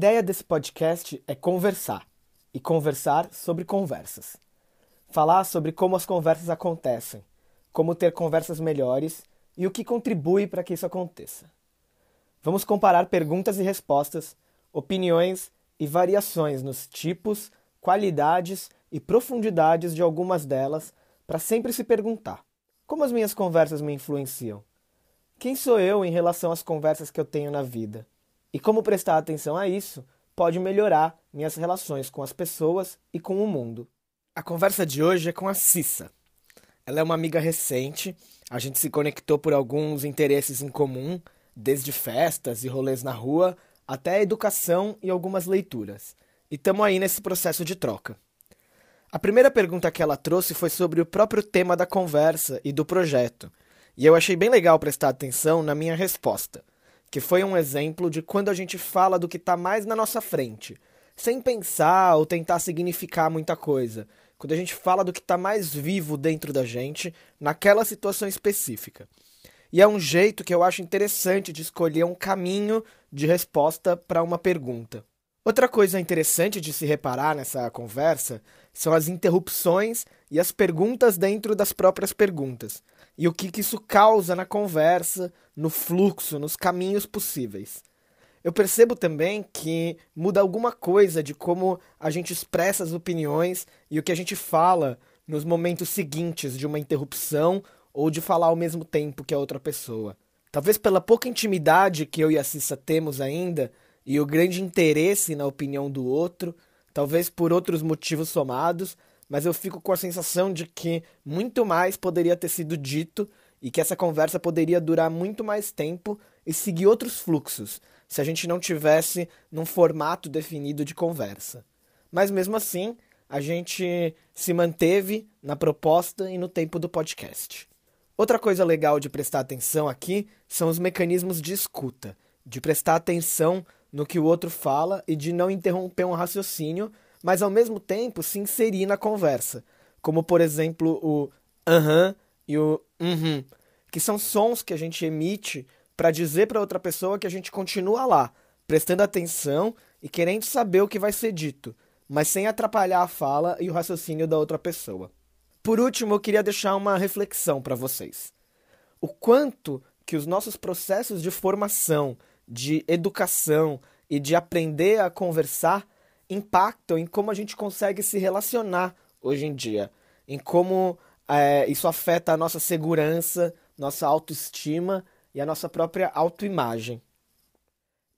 ideia desse podcast é conversar e conversar sobre conversas. Falar sobre como as conversas acontecem, como ter conversas melhores e o que contribui para que isso aconteça. Vamos comparar perguntas e respostas, opiniões e variações nos tipos, qualidades e profundidades de algumas delas para sempre se perguntar: como as minhas conversas me influenciam? Quem sou eu em relação às conversas que eu tenho na vida? E como prestar atenção a isso pode melhorar minhas relações com as pessoas e com o mundo. A conversa de hoje é com a Cissa. Ela é uma amiga recente, a gente se conectou por alguns interesses em comum, desde festas e rolês na rua até educação e algumas leituras. E estamos aí nesse processo de troca. A primeira pergunta que ela trouxe foi sobre o próprio tema da conversa e do projeto, e eu achei bem legal prestar atenção na minha resposta que foi um exemplo de quando a gente fala do que está mais na nossa frente, sem pensar ou tentar significar muita coisa. Quando a gente fala do que está mais vivo dentro da gente, naquela situação específica. E é um jeito que eu acho interessante de escolher um caminho de resposta para uma pergunta. Outra coisa interessante de se reparar nessa conversa são as interrupções e as perguntas dentro das próprias perguntas e o que, que isso causa na conversa, no fluxo, nos caminhos possíveis. Eu percebo também que muda alguma coisa de como a gente expressa as opiniões e o que a gente fala nos momentos seguintes de uma interrupção ou de falar ao mesmo tempo que a outra pessoa. Talvez pela pouca intimidade que eu e a Cissa temos ainda e o grande interesse na opinião do outro, talvez por outros motivos somados, mas eu fico com a sensação de que muito mais poderia ter sido dito e que essa conversa poderia durar muito mais tempo e seguir outros fluxos, se a gente não tivesse num formato definido de conversa. Mas mesmo assim, a gente se manteve na proposta e no tempo do podcast. Outra coisa legal de prestar atenção aqui são os mecanismos de escuta, de prestar atenção no que o outro fala e de não interromper um raciocínio mas ao mesmo tempo se inserir na conversa, como por exemplo o aham e o uhum, que são sons que a gente emite para dizer para outra pessoa que a gente continua lá, prestando atenção e querendo saber o que vai ser dito, mas sem atrapalhar a fala e o raciocínio da outra pessoa. Por último, eu queria deixar uma reflexão para vocês. O quanto que os nossos processos de formação, de educação e de aprender a conversar impactam em como a gente consegue se relacionar hoje em dia, em como é, isso afeta a nossa segurança, nossa autoestima e a nossa própria autoimagem.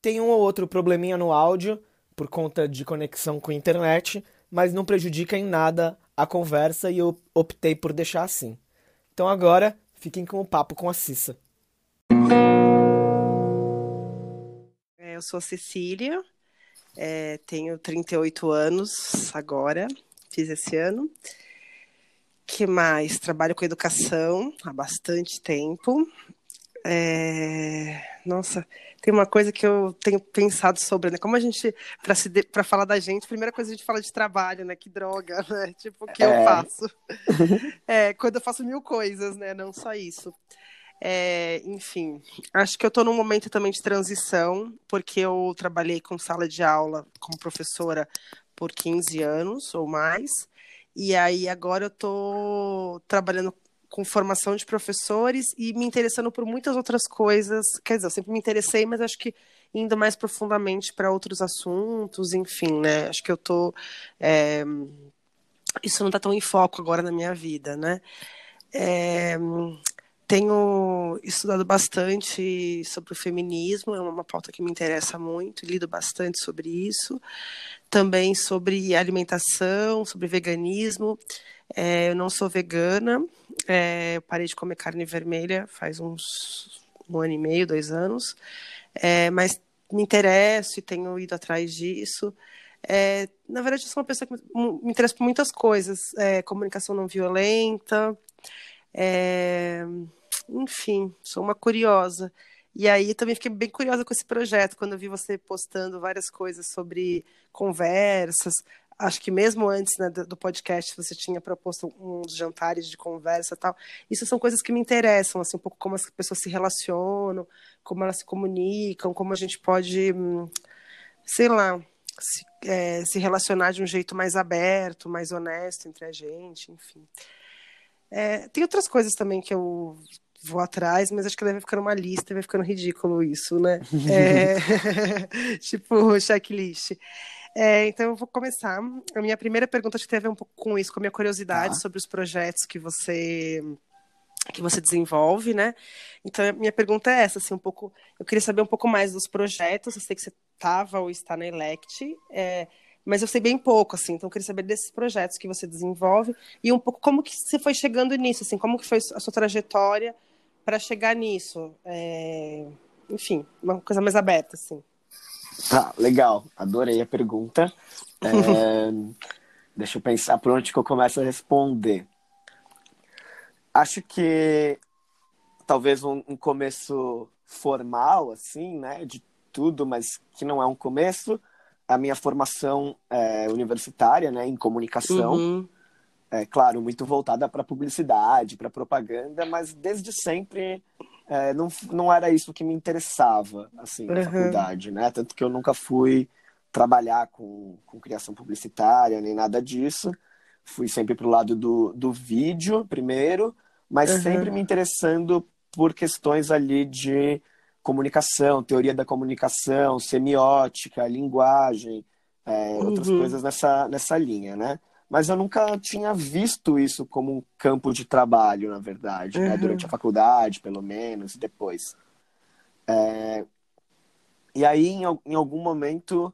Tem um ou outro probleminha no áudio por conta de conexão com a internet, mas não prejudica em nada a conversa e eu optei por deixar assim. Então agora fiquem com o papo com a Cissa. É, eu sou a Cecília, é, tenho 38 anos agora, fiz esse ano. que mais? Trabalho com educação há bastante tempo. É... Nossa, tem uma coisa que eu tenho pensado sobre, né? Como a gente, para de... falar da gente, primeira coisa a gente fala de trabalho, né? Que droga, né? Tipo, o que é... eu faço? é, quando eu faço mil coisas, né? Não só isso. É, enfim, acho que eu estou num momento também de transição, porque eu trabalhei com sala de aula como professora por 15 anos ou mais, e aí agora eu estou trabalhando com formação de professores e me interessando por muitas outras coisas. Quer dizer, eu sempre me interessei, mas acho que indo mais profundamente para outros assuntos, enfim, né? Acho que eu estou. É... Isso não está tão em foco agora na minha vida, né? É, tenho estudado bastante sobre o feminismo, é uma pauta que me interessa muito, lido bastante sobre isso. Também sobre alimentação, sobre veganismo. É, eu não sou vegana, é, parei de comer carne vermelha faz uns um ano e meio, dois anos, é, mas me interesso e tenho ido atrás disso. É, na verdade, eu sou uma pessoa que me interessa por muitas coisas, é, comunicação não violenta, é, enfim, sou uma curiosa. E aí também fiquei bem curiosa com esse projeto, quando eu vi você postando várias coisas sobre conversas. Acho que mesmo antes né, do podcast você tinha proposto uns jantares de conversa tal. Isso são coisas que me interessam, assim, um pouco como as pessoas se relacionam, como elas se comunicam, como a gente pode hum, sei lá, se, é, se, relacionar de um jeito mais aberto, mais honesto entre a gente, enfim. É, tem outras coisas também que eu vou atrás, mas acho que deve ficar uma lista, vai ficando ridículo isso, né? É, tipo, checklist. É, então eu vou começar. A minha primeira pergunta tem a ver um pouco com isso, com a minha curiosidade ah. sobre os projetos que você que você desenvolve, né? Então a minha pergunta é essa, assim, um pouco. Eu queria saber um pouco mais dos projetos. Eu sei que você estava ou está na Elect, é, mas eu sei bem pouco, assim. Então eu queria saber desses projetos que você desenvolve e um pouco como que você foi chegando nisso, assim, como que foi a sua trajetória para chegar nisso. É, enfim, uma coisa mais aberta, assim. Tá, legal. Adorei a pergunta. É, deixa eu pensar por onde que eu começo a responder. Acho que talvez um, um, começo formal, assim, né, de tudo, mas que não é um começo. A minha formação é, universitária, né, em comunicação, uhum. É claro, muito voltada para publicidade, para propaganda, mas desde sempre é, não, não era isso que me interessava, assim, na uhum. faculdade, né? Tanto que eu nunca fui trabalhar com, com criação publicitária, nem nada disso. Fui sempre pro lado do, do vídeo, primeiro, mas uhum. sempre me interessando por questões ali de comunicação, teoria da comunicação, semiótica, linguagem, é, uhum. outras coisas nessa, nessa linha, né? Mas eu nunca tinha visto isso como um campo de trabalho, na verdade, uhum. né? durante a faculdade, pelo menos, depois. É... E aí, em, em algum momento,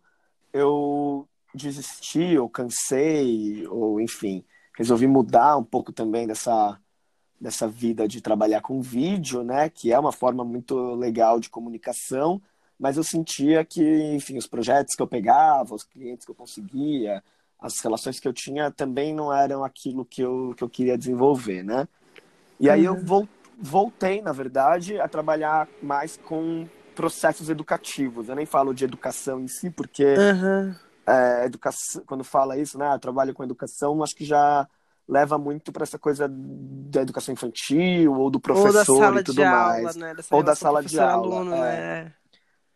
eu desisti, ou cansei, ou enfim, resolvi mudar um pouco também dessa dessa vida de trabalhar com vídeo, né, que é uma forma muito legal de comunicação, mas eu sentia que, enfim, os projetos que eu pegava, os clientes que eu conseguia, as relações que eu tinha também não eram aquilo que eu, que eu queria desenvolver, né? E aí eu uhum. voltei, na verdade, a trabalhar mais com processos educativos. Eu nem falo de educação em si, porque uhum. é, educação, quando fala isso, né, eu trabalho com educação, acho que já leva muito para essa coisa da educação infantil ou do professor ou e tudo mais. Aula, né? ou da sala de aula. Aluno, é. Né?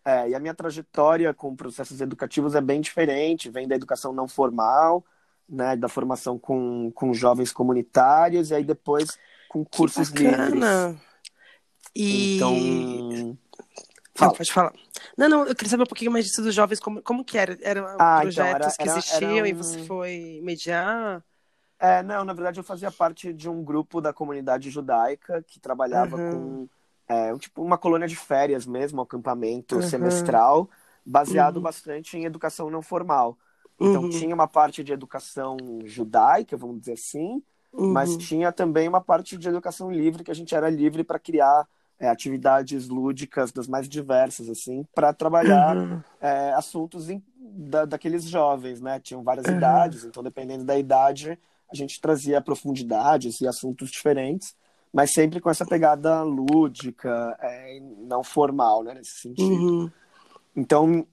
É. e a minha trajetória com processos educativos é bem diferente, vem da educação não formal, né, da formação com, com jovens comunitários e aí depois com cursos livres. E... Então... Fala. Não, pode falar. Não, não, eu queria saber um pouquinho mais disso dos jovens, como, como que era? Eram ah, projetos então era, que existiam era um... e você foi mediar? É, não, na verdade eu fazia parte de um grupo da comunidade judaica que trabalhava uhum. com é, tipo uma colônia de férias mesmo, um acampamento uhum. semestral, baseado uhum. bastante em educação não formal. Então uhum. tinha uma parte de educação judaica, vamos dizer assim, mas uhum. tinha também uma parte de educação livre que a gente era livre para criar é, atividades lúdicas das mais diversas, assim, para trabalhar uhum. é, assuntos in, da, daqueles jovens, né? Tinham várias idades, então dependendo da idade a gente trazia profundidades e assuntos diferentes, mas sempre com essa pegada lúdica, é, não formal, né, nesse sentido. Uhum. Então,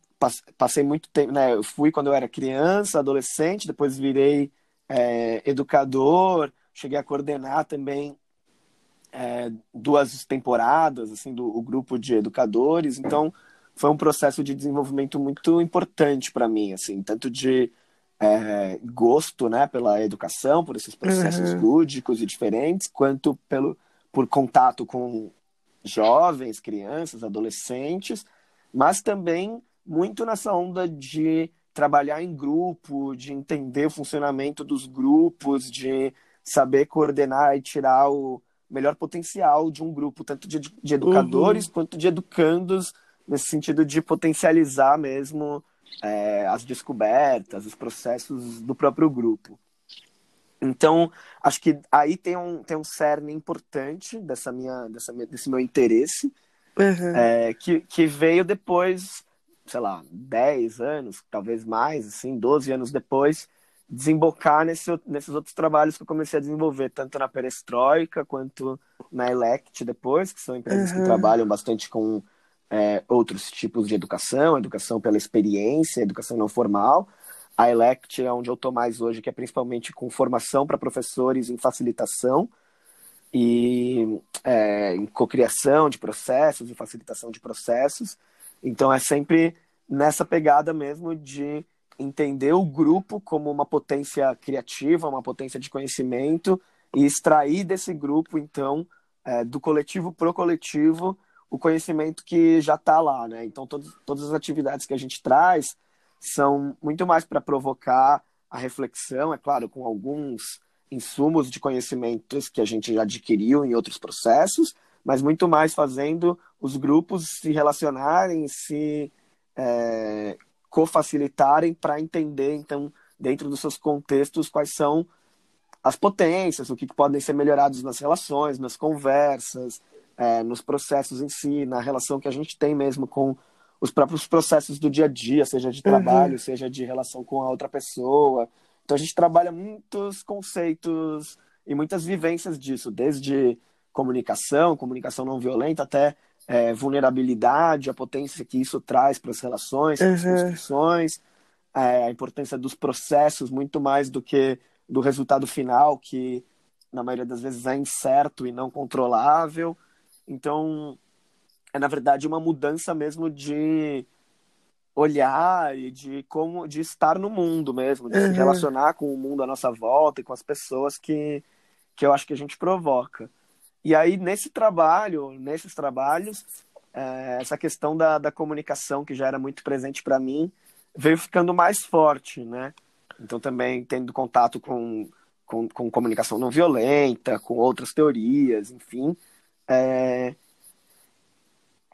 passei muito tempo, né, eu fui quando eu era criança, adolescente, depois virei é, educador, cheguei a coordenar também é, duas temporadas, assim, do o grupo de educadores, então foi um processo de desenvolvimento muito importante para mim, assim, tanto de é, gosto né, pela educação, por esses processos uhum. lúdicos e diferentes, quanto pelo, por contato com jovens, crianças, adolescentes, mas também muito nessa onda de trabalhar em grupo, de entender o funcionamento dos grupos, de saber coordenar e tirar o melhor potencial de um grupo, tanto de, de educadores uhum. quanto de educandos, nesse sentido de potencializar mesmo é, as descobertas, os processos do próprio grupo. Então, acho que aí tem um, tem um cerne importante dessa minha, dessa, desse meu interesse, uhum. é, que, que veio depois, sei lá, 10 anos, talvez mais, assim, 12 anos depois, desembocar nesse, nesses outros trabalhos que eu comecei a desenvolver, tanto na Perestroika quanto na Elect depois, que são empresas uhum. que trabalham bastante com é, outros tipos de educação, educação pela experiência, educação não formal. A Elect é onde eu estou mais hoje, que é principalmente com formação para professores em facilitação e é, em cocriação de processos e facilitação de processos. Então é sempre nessa pegada mesmo de entender o grupo como uma potência criativa, uma potência de conhecimento e extrair desse grupo, então, é, do coletivo pro coletivo, o conhecimento que já está lá, né? Então, todas, as atividades que a gente traz são muito mais para provocar a reflexão, é claro, com alguns insumos de conhecimentos que a gente já adquiriu em outros processos, mas muito mais fazendo os grupos se relacionarem, se é, co-facilitarem para entender, então, dentro dos seus contextos, quais são as potências, o que podem ser melhorados nas relações, nas conversas, é, nos processos em si, na relação que a gente tem mesmo com os próprios processos do dia a dia, seja de trabalho, uhum. seja de relação com a outra pessoa. Então a gente trabalha muitos conceitos e muitas vivências disso, desde comunicação, comunicação não violenta, até é, vulnerabilidade, a potência que isso traz para as relações, para as uhum. construções, é, a importância dos processos muito mais do que do resultado final, que na maioria das vezes é incerto e não controlável. Então, é na verdade uma mudança mesmo de olhar e de como de estar no mundo mesmo, de uhum. se relacionar com o mundo à nossa volta e com as pessoas que que eu acho que a gente provoca. E aí nesse trabalho, nesses trabalhos, é, essa questão da, da comunicação que já era muito presente para mim veio ficando mais forte, né? Então também tendo contato com, com, com comunicação não violenta, com outras teorias, enfim, é,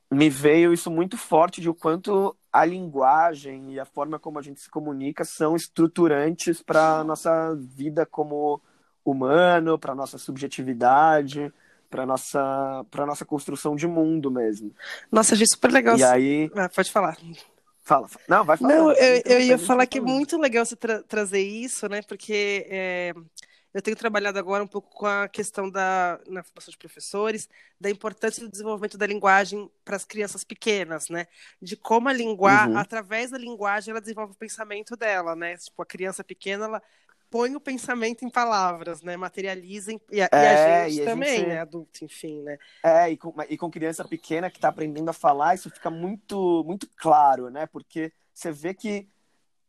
me veio isso muito forte de o quanto a linguagem e a forma como a gente se comunica são estruturantes para nossa vida como humano, para nossa subjetividade, para nossa para nossa construção de mundo mesmo. Nossa, achei super legal. E aí, ah, pode falar. Fala, não, vai falar. Não, eu, eu ia falar que é muito legal você tra trazer isso, né? Porque é, eu tenho trabalhado agora um pouco com a questão da na formação de professores, da importância do desenvolvimento da linguagem para as crianças pequenas, né? De como a linguagem, uhum. através da linguagem, ela desenvolve o pensamento dela, né? Tipo, a criança pequena, ela põe o pensamento em palavras, né? Materializa em... e, a, é, e a gente e a também, gente... né? Adulto, enfim, né? É, e com, e com criança pequena que está aprendendo a falar, isso fica muito, muito claro, né? Porque você vê que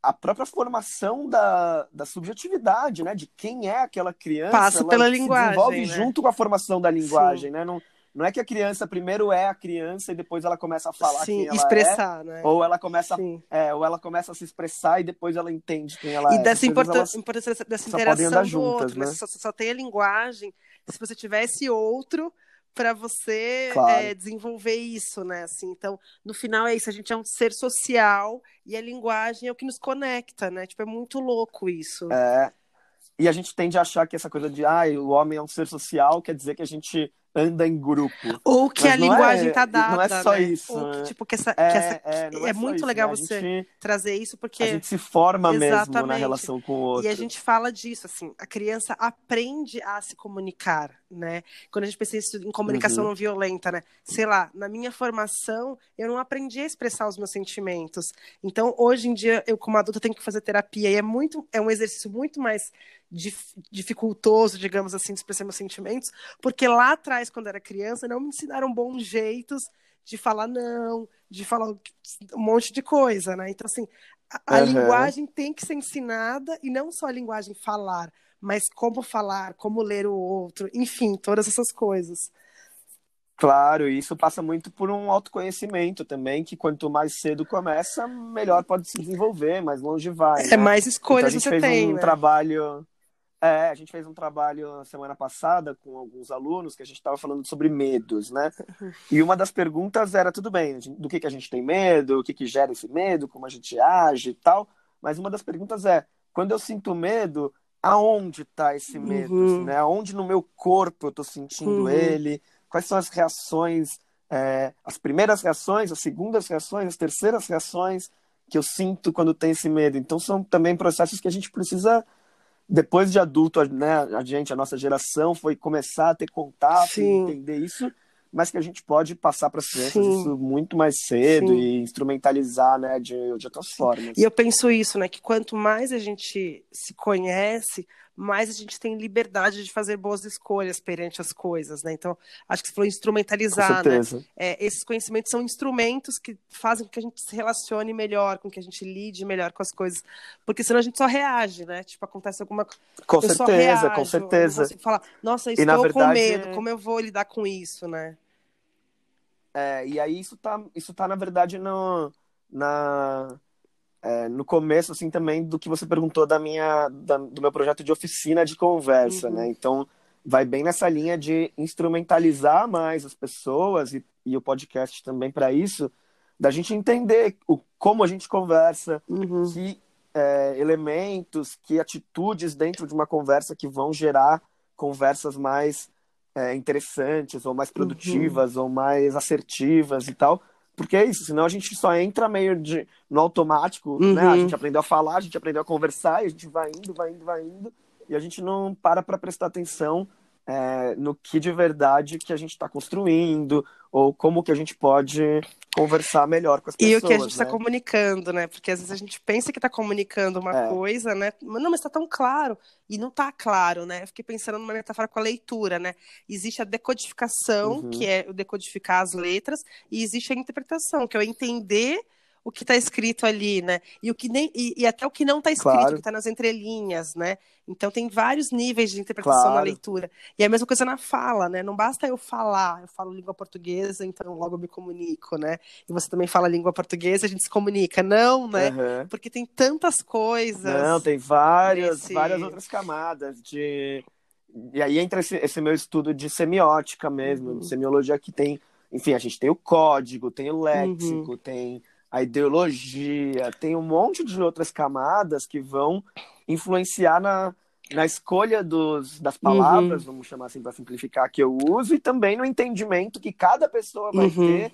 a própria formação da, da subjetividade, né? De quem é aquela criança. Passa pela linguagem. Desenvolve né? junto com a formação da linguagem, Sim. né? Não, não é que a criança primeiro é a criança e depois ela começa a falar Sim, quem ela expressar, é, né? ou ela começa, é, ou ela começa a se expressar e depois ela entende quem ela e é. E dessa importância, importância dessa interação do juntas, outro, né? Só, só tem a linguagem. Se você tivesse outro, para você claro. é, desenvolver isso, né? Assim, então, no final é isso, a gente é um ser social e a linguagem é o que nos conecta, né? Tipo, é muito louco isso. É. E a gente tende a achar que essa coisa de ah, o homem é um ser social quer dizer que a gente anda em grupo. Ou que Mas a linguagem é, tá dada. Não é só né? isso. Ou que, tipo, que essa, é, que essa, é, é, é muito isso, legal né? você gente, trazer isso, porque. A gente se forma Exatamente. mesmo na relação com o outro. E a gente fala disso, assim, a criança aprende a se comunicar, né? Quando a gente pensa isso em comunicação uhum. não violenta, né? Sei lá, na minha formação, eu não aprendi a expressar os meus sentimentos. Então, hoje em dia, eu, como adulta, tenho que fazer terapia. E é muito, é um exercício muito mais dificultoso, digamos assim, de expressar meus sentimentos, porque lá atrás, quando era criança, não me ensinaram bons jeitos de falar não, de falar um monte de coisa, né? Então, assim, a, a uhum. linguagem tem que ser ensinada, e não só a linguagem falar, mas como falar, como ler o outro, enfim, todas essas coisas. Claro, e isso passa muito por um autoconhecimento também, que quanto mais cedo começa, melhor pode se desenvolver, mais longe vai. É né? mais escolhas então, a gente você fez um né? trabalho é, a gente fez um trabalho na semana passada com alguns alunos que a gente estava falando sobre medos, né? E uma das perguntas era, tudo bem, do que, que a gente tem medo, o que, que gera esse medo, como a gente age e tal, mas uma das perguntas é, quando eu sinto medo, aonde está esse medo? Uhum. Né? Aonde no meu corpo eu estou sentindo uhum. ele? Quais são as reações, é, as primeiras reações, as segundas reações, as terceiras reações que eu sinto quando tem esse medo? Então são também processos que a gente precisa depois de adulto, né, a gente, a nossa geração, foi começar a ter contato Sim. e entender isso, mas que a gente pode passar para as crianças Sim. isso muito mais cedo Sim. e instrumentalizar, né, de, de outras formas. E eu penso isso, né, que quanto mais a gente se conhece, mais a gente tem liberdade de fazer boas escolhas perante as coisas, né? Então, acho que você falou instrumentalizar, Com né? É, esses conhecimentos são instrumentos que fazem com que a gente se relacione melhor, com que a gente lide melhor com as coisas, porque senão a gente só reage, né? Tipo, acontece alguma coisa. Com certeza, reajo, com certeza. falar, nossa, E, estou com verdade, medo, como eu vou lidar com isso, né? É, e aí isso tá, isso tá na verdade, no, na, é, no começo, assim, também do que você perguntou da minha, da- do meu projeto de oficina de conversa, Uhum. né? Então, vai bem nessa linha de instrumentalizar mais as pessoas e, e o podcast também para isso, da gente entender o, como a gente conversa, Uhum. que é, elementos, que atitudes dentro de uma conversa que vão gerar conversas mais é, interessantes, ou mais produtivas, ou mais assertivas e tal. Porque é isso, senão a gente só entra meio de, no automático, né? A Uhum. gente aprendeu a falar, a gente aprendeu a conversar, e a gente vai indo, vai indo, vai indo, e a gente não para para prestar atenção é, no que de verdade que a gente está construindo, ou como que a gente pode conversar melhor com as E pessoas. o que a gente está né? comunicando, né? Porque às vezes a gente pensa que está comunicando uma É. coisa, né? Mas não, mas está tão claro. E não está claro, né? Eu fiquei pensando numa metáfora com a leitura, né? Existe a decodificação, Uhum. que é o decodificar as letras, e existe a interpretação, que é eu entender o que está escrito ali, né? E o que nem e, e até o que não está escrito, Claro. que está nas entrelinhas, né? Então tem vários níveis de interpretação na Claro. leitura. E é a mesma coisa na fala, né? Não basta eu falar, eu falo língua portuguesa, então logo eu me comunico, né? E você também fala língua portuguesa, a gente se comunica. Não, né? Aham. Porque tem tantas coisas. Não, tem várias, nesse- várias outras camadas de. E aí entra esse, esse meu estudo de semiótica mesmo, Uhum. semiologia que tem, enfim, a gente tem o código, tem o léxico, Uhum. tem a ideologia, tem um monte de outras camadas que vão influenciar na, na escolha dos, das palavras, Uhum. vamos chamar assim para simplificar, que eu uso, e também no entendimento que cada pessoa vai Uhum. ter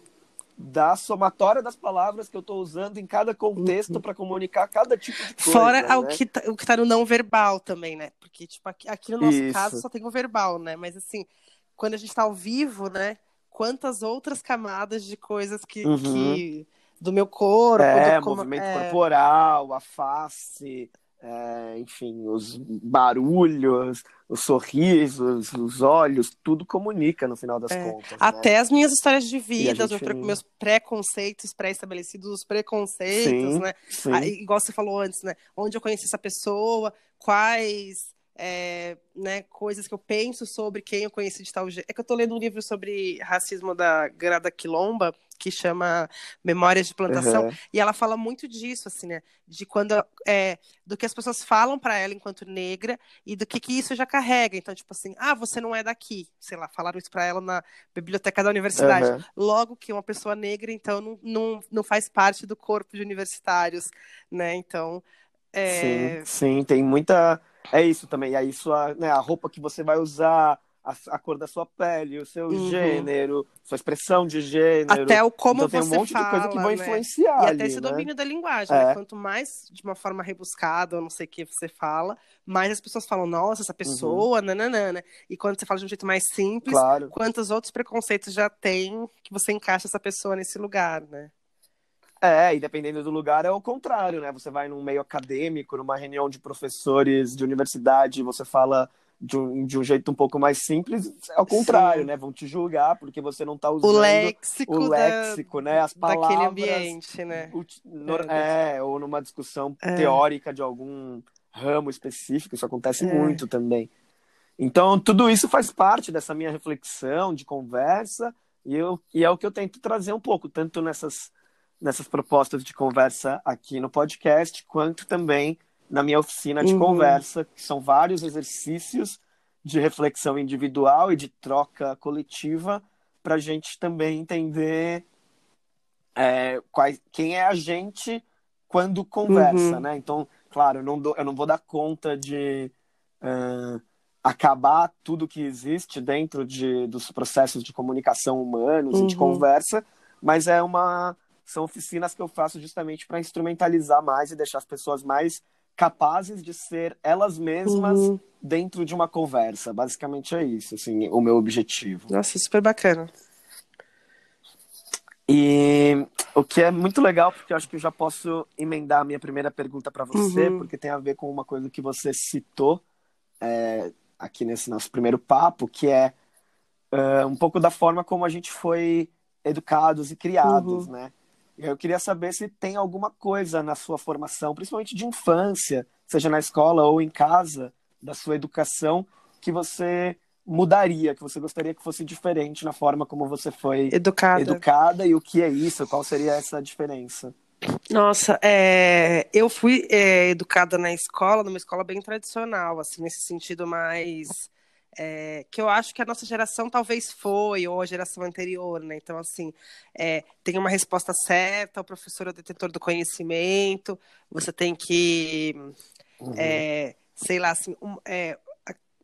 da somatória das palavras que eu estou usando em cada contexto para comunicar cada tipo de coisa. Fora o, né? que tá, o que tá no não verbal também, né? Porque, tipo, aqui, aqui no nosso Isso. caso só tem o verbal, né? Mas assim, quando a gente tá ao vivo, né? Quantas outras camadas de coisas que, Uhum. que- do meu corpo, É, do como- movimento é, corporal, a face, é, enfim, os barulhos, os sorrisos, os olhos, tudo comunica no final das contas. né? É. Até as minhas histórias de vida, os gente- meus pre- meus preconceitos pré-estabelecidos, os preconceitos, Sim, né? sim. Ah, igual você falou antes, né? Onde eu conheci essa pessoa, quais é, né, coisas que eu penso sobre quem eu conheci de tal jeito. É que eu tô lendo um livro sobre racismo da Grada Quilomba, que chama Memórias de Plantação, Uhum. e ela fala muito disso, assim, né? De quando é, do que as pessoas falam para ela enquanto negra e do que, que isso já carrega. Então, tipo assim, ah, você não é daqui. Sei lá, falaram isso para ela na biblioteca da universidade. Uhum. Logo que uma pessoa negra, então, não, não, não faz parte do corpo de universitários, né? Então, é... Sim, sim, tem muita. É isso também. É isso, a, né, a roupa que você vai usar, a, a cor da sua pele, o seu Uhum. gênero, sua expressão de gênero. até o como então tem um você monte fala, de coisa que vão né? influenciar E ali, até esse né? domínio da linguagem, É. né? Quanto mais de uma forma rebuscada, ou não sei o que você fala, mais as pessoas falam, nossa, essa pessoa, nananana. E quando você fala de um jeito mais simples, Uhum. Claro. quantos outros preconceitos já tem que você encaixa essa pessoa nesse lugar, né? É, e dependendo do lugar é o contrário, né? Você vai num meio acadêmico, numa reunião de professores de universidade, você fala de um, de um jeito um pouco mais simples, é o contrário, Sim. né? Vão te julgar porque você não tá O usando léxico, o da- léxico, né? As palavras. daquele ambiente, né? nor- É, É, ou numa discussão É. teórica de algum ramo específico, isso acontece É. muito também. Então, tudo isso faz parte dessa minha reflexão de conversa, e, eu, e é o que eu tento trazer um pouco, tanto nessas, nessas propostas de conversa aqui no podcast, quanto também na minha oficina de Uhum. conversa, que são vários exercícios de reflexão individual e de troca coletiva, para a gente também entender é, quais, quem é a gente quando conversa, Uhum. né? Então, claro, eu não, dou, eu não vou dar conta de ah, acabar tudo que existe dentro de, dos processos de comunicação humanos e de Uhum. conversa, mas é uma são oficinas que eu faço justamente para instrumentalizar mais e deixar as pessoas mais capazes de ser elas mesmas Uhum. dentro de uma conversa. Basicamente é isso, assim, o meu objetivo. Nossa, super bacana. E o que é muito legal, porque eu acho que eu já posso emendar a minha primeira pergunta para você, Uhum. porque tem a ver com uma coisa que você citou é, aqui nesse nosso primeiro papo, que é uh, um pouco da forma como a gente foi educados e criados, uhum. né? Eu queria saber se tem alguma coisa na sua formação, principalmente de infância, seja na escola ou em casa, da sua educação, que você mudaria, que você gostaria que fosse diferente na forma como você foi educada, educada e o que é isso, qual seria essa diferença? Nossa, é, eu fui é, educada na escola, numa escola bem tradicional, assim, nesse sentido mais é, que eu acho que a nossa geração talvez foi, ou a geração anterior, né? Então, assim, é, tem uma resposta certa, o professor é o detetor do conhecimento, você tem que, uhum. é, sei lá, assim, um, é,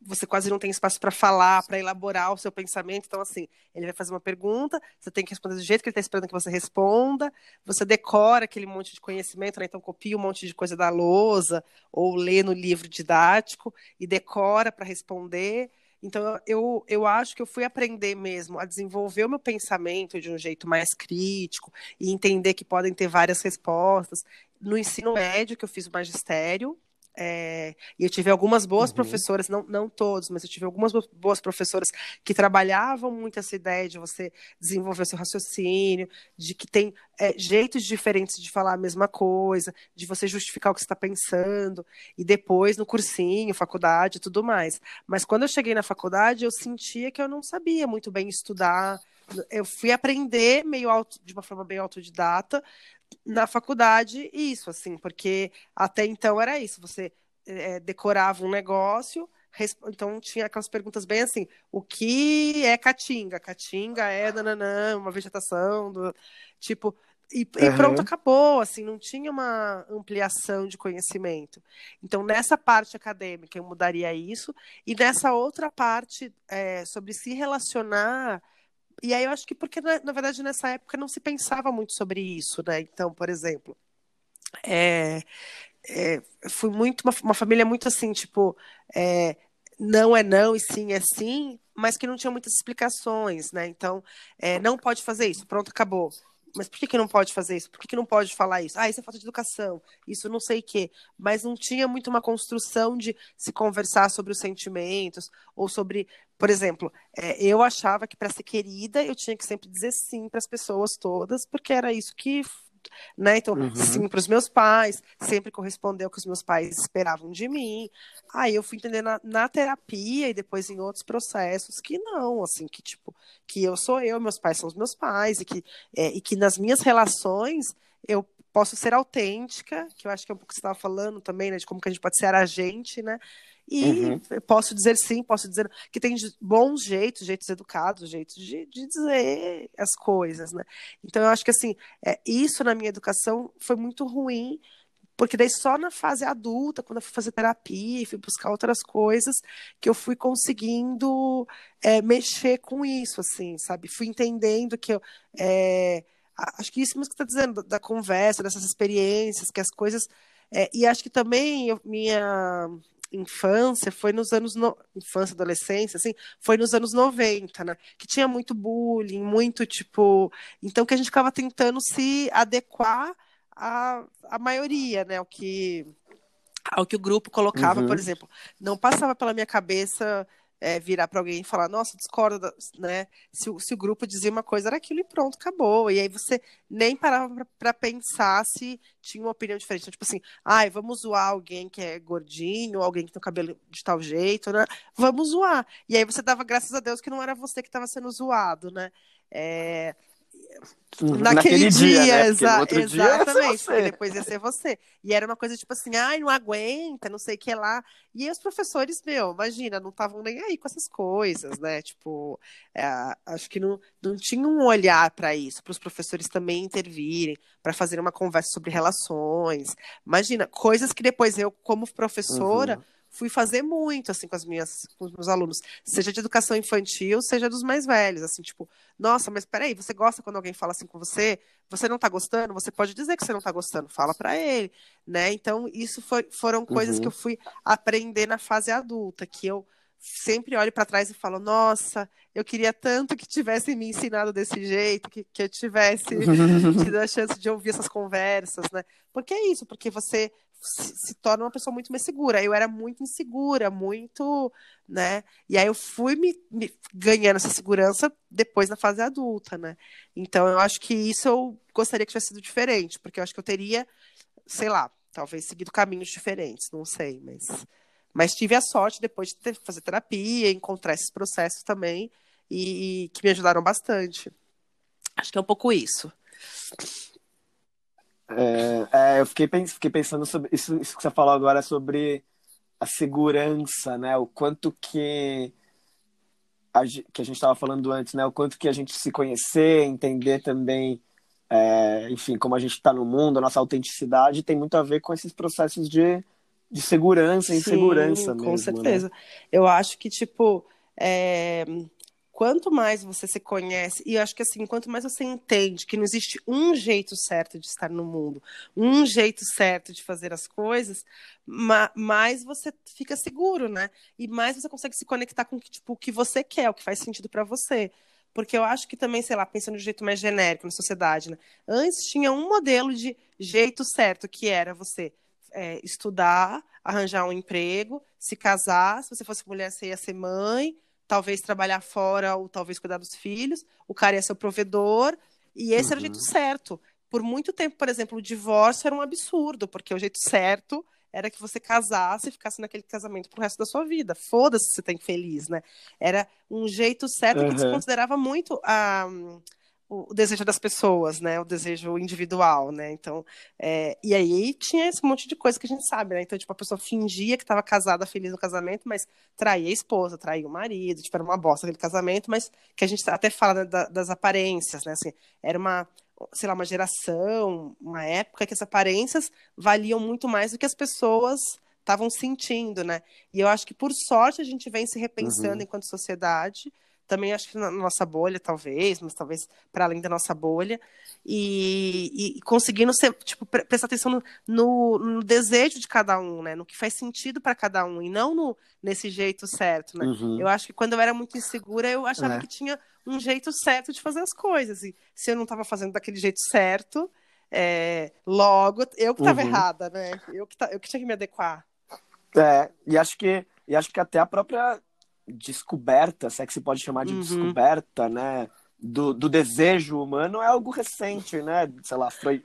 você quase não tem espaço para falar, para elaborar o seu pensamento. Então, assim, ele vai fazer uma pergunta, você tem que responder do jeito que ele está esperando que você responda, você decora aquele monte de conhecimento, né? Então, copia um monte de coisa da lousa, ou lê no livro didático e decora para responder. Então, eu, eu acho que eu fui aprender mesmo a desenvolver o meu pensamento de um jeito mais crítico e entender que podem ter várias respostas. No ensino médio, que eu fiz o magistério, é, e eu tive algumas boas uhum. professoras, não, não todos, mas eu tive algumas boas professoras que trabalhavam muito essa ideia de você desenvolver o seu raciocínio, de que tem é, jeitos diferentes de falar a mesma coisa, de você justificar o que você está pensando, e depois no cursinho, faculdade e tudo mais. Mas quando eu cheguei na faculdade, eu sentia que eu não sabia muito bem estudar. Eu fui aprender meio auto, de uma forma bem autodidata, na faculdade isso, assim, porque até então era isso, você é, decorava um negócio, então tinha aquelas perguntas bem assim, o que é caatinga? Caatinga é nananã, uma vegetação, do, tipo, e, uhum. e, pronto, acabou, assim, não tinha uma ampliação de conhecimento. Então, nessa parte acadêmica, eu mudaria isso, e nessa outra parte, é, sobre se relacionar e aí eu acho que porque, na, na, verdade, nessa época não se pensava muito sobre isso, né? Então, por exemplo, é, é, fui muito uma, uma, família muito assim, tipo, é, não é não e sim é sim, mas que não tinha muitas explicações, né? Então, é, não pode fazer isso, pronto, acabou mas por que, que não pode fazer isso? Por que, que não pode falar isso? Ah, isso é falta de educação, isso não sei o quê. Mas não tinha muito uma construção de se conversar sobre os sentimentos, ou sobre, por exemplo, é, eu achava que para ser querida eu tinha que sempre dizer sim para as pessoas todas, porque era isso que né? Então, uhum. sim, para os meus pais, sempre correspondeu ao que os meus pais esperavam de mim. Aí eu fui entender na, na, terapia e depois em outros processos que não, assim, que tipo, que eu sou eu, meus pais são os meus pais, e que, é, e que nas minhas relações eu posso ser autêntica, que eu acho que é um pouco que você estava falando também, né, de como que a gente pode ser a gente, né? E uhum. posso dizer sim, posso dizer que tem bons jeitos, jeitos educados, jeitos de, de dizer as coisas, né? Então eu acho que assim, é, isso na minha educação foi muito ruim, porque daí só na fase adulta, quando eu fui fazer terapia e fui buscar outras coisas, que eu fui conseguindo é, mexer com isso, assim, sabe? Fui entendendo que eu. É, acho que isso mesmo que você está dizendo, da conversa, dessas experiências, que as coisas. É, e acho que também eu, minha infância foi nos anos no... infância, adolescência, assim, foi nos anos 90, né? Que tinha muito bullying, muito tipo, então que a gente ficava tentando se adequar à, à maioria, né? O que ao que o grupo colocava, uhum. por exemplo, não passava pela minha cabeça é, virar para alguém e falar, nossa, discorda, né? Se, se, o grupo dizia uma coisa, era aquilo e pronto, acabou. E aí você nem parava para pensar se tinha uma opinião diferente. Então, tipo assim, ai, vamos zoar alguém que é gordinho, alguém que tem o cabelo de tal jeito, né? Vamos zoar. E aí você dava graças a Deus que não era você que estava sendo zoado, né? É, Naquele, Naquele dia, dia né? exa exatamente, porque depois ia ser você. E era uma coisa tipo assim, ai, não aguenta, não sei o que lá. E aí os professores, meu, imagina, não estavam nem aí com essas coisas, né? Tipo, é, acho que não, não tinha um olhar para isso, para os professores também intervirem, para fazer uma conversa sobre relações. Imagina, coisas que depois eu, como professora, uhum fui fazer muito assim com as minhas com os meus alunos, seja de educação infantil, seja dos mais velhos, assim, tipo, nossa, mas peraí, você gosta quando alguém fala assim com você? Você não tá gostando? Você pode dizer que você não tá gostando, fala para ele, né? Então, isso foi, foram coisas uhum. que eu fui aprender na fase adulta, que eu sempre olho para trás e falo, nossa, eu queria tanto que tivessem me ensinado desse jeito, que, que eu tivesse tido a chance de ouvir essas conversas, né? Porque é isso, porque você se, torna uma pessoa muito mais segura. Eu era muito insegura, muito, né? E aí eu fui me, me, ganhando essa segurança depois na fase adulta, né? Então eu acho que isso eu gostaria que tivesse sido diferente, porque eu acho que eu teria, sei lá, talvez seguido caminhos diferentes, não sei, mas mas tive a sorte depois de ter, fazer terapia, encontrar esses processos também e, e que me ajudaram bastante. Acho que é um pouco isso. É, é, eu fiquei, fiquei, pensando sobre isso, isso que você falou agora sobre a segurança, né? O quanto que a, que a gente estava falando antes, né? O quanto que a gente se conhecer, entender também, é, enfim, como a gente está no mundo, a nossa autenticidade tem muito a ver com esses processos de, de segurança e insegurança mesmo. Com né? certeza. Né? Eu acho que, tipo, é, quanto mais você se conhece, e eu acho que assim, quanto mais você entende que não existe um jeito certo de estar no mundo, um jeito certo de fazer as coisas, mais você fica seguro, né? E mais você consegue se conectar com tipo, o que você quer, o que faz sentido para você. Porque eu acho que também, sei lá, pensando de um jeito mais genérico na sociedade, né? Antes tinha um modelo de jeito certo, que era você é, estudar, arranjar um emprego, se casar, se você fosse mulher, você ia ser mãe, talvez trabalhar fora ou talvez cuidar dos filhos, o cara ia ser o provedor, e esse uhum. era o jeito uhum. certo. Por muito tempo, por exemplo, o divórcio era um absurdo, porque o jeito certo era que você casasse e ficasse naquele casamento pro resto da sua vida. Foda-se se você tem feliz, né? Era um jeito certo uhum. que se considerava muito a. Um, o, desejo das pessoas, né? O desejo individual, né? Então, é, e aí tinha esse monte de coisa que a gente sabe, né? Então, tipo, a pessoa fingia que estava casada, feliz no casamento, mas traía a esposa, traía o marido, tipo, era uma bosta aquele casamento, mas que a gente até fala né, da, das aparências, né? Assim, era uma, sei lá, uma geração, uma época que as aparências valiam muito mais do que as pessoas estavam sentindo, né? E eu acho que, por sorte, a gente vem se repensando uhum. enquanto sociedade, também acho que na nossa bolha, talvez, mas talvez para além da nossa bolha, e, e conseguindo ser, tipo, prestar atenção no, no, no, desejo de cada um, né? No que faz sentido para cada um, e não no, nesse jeito certo, né? Uhum. Eu acho que quando eu era muito insegura, eu achava é. que tinha um jeito certo de fazer as coisas, e se eu não estava fazendo daquele jeito certo, é, logo, eu que estava uhum. errada, né? Eu que, eu que tinha que me adequar. É, e acho que, e acho que até a própria descoberta, se é que se pode chamar de uhum. descoberta, né? Do, do, desejo humano é algo recente, né? Sei lá, Freud,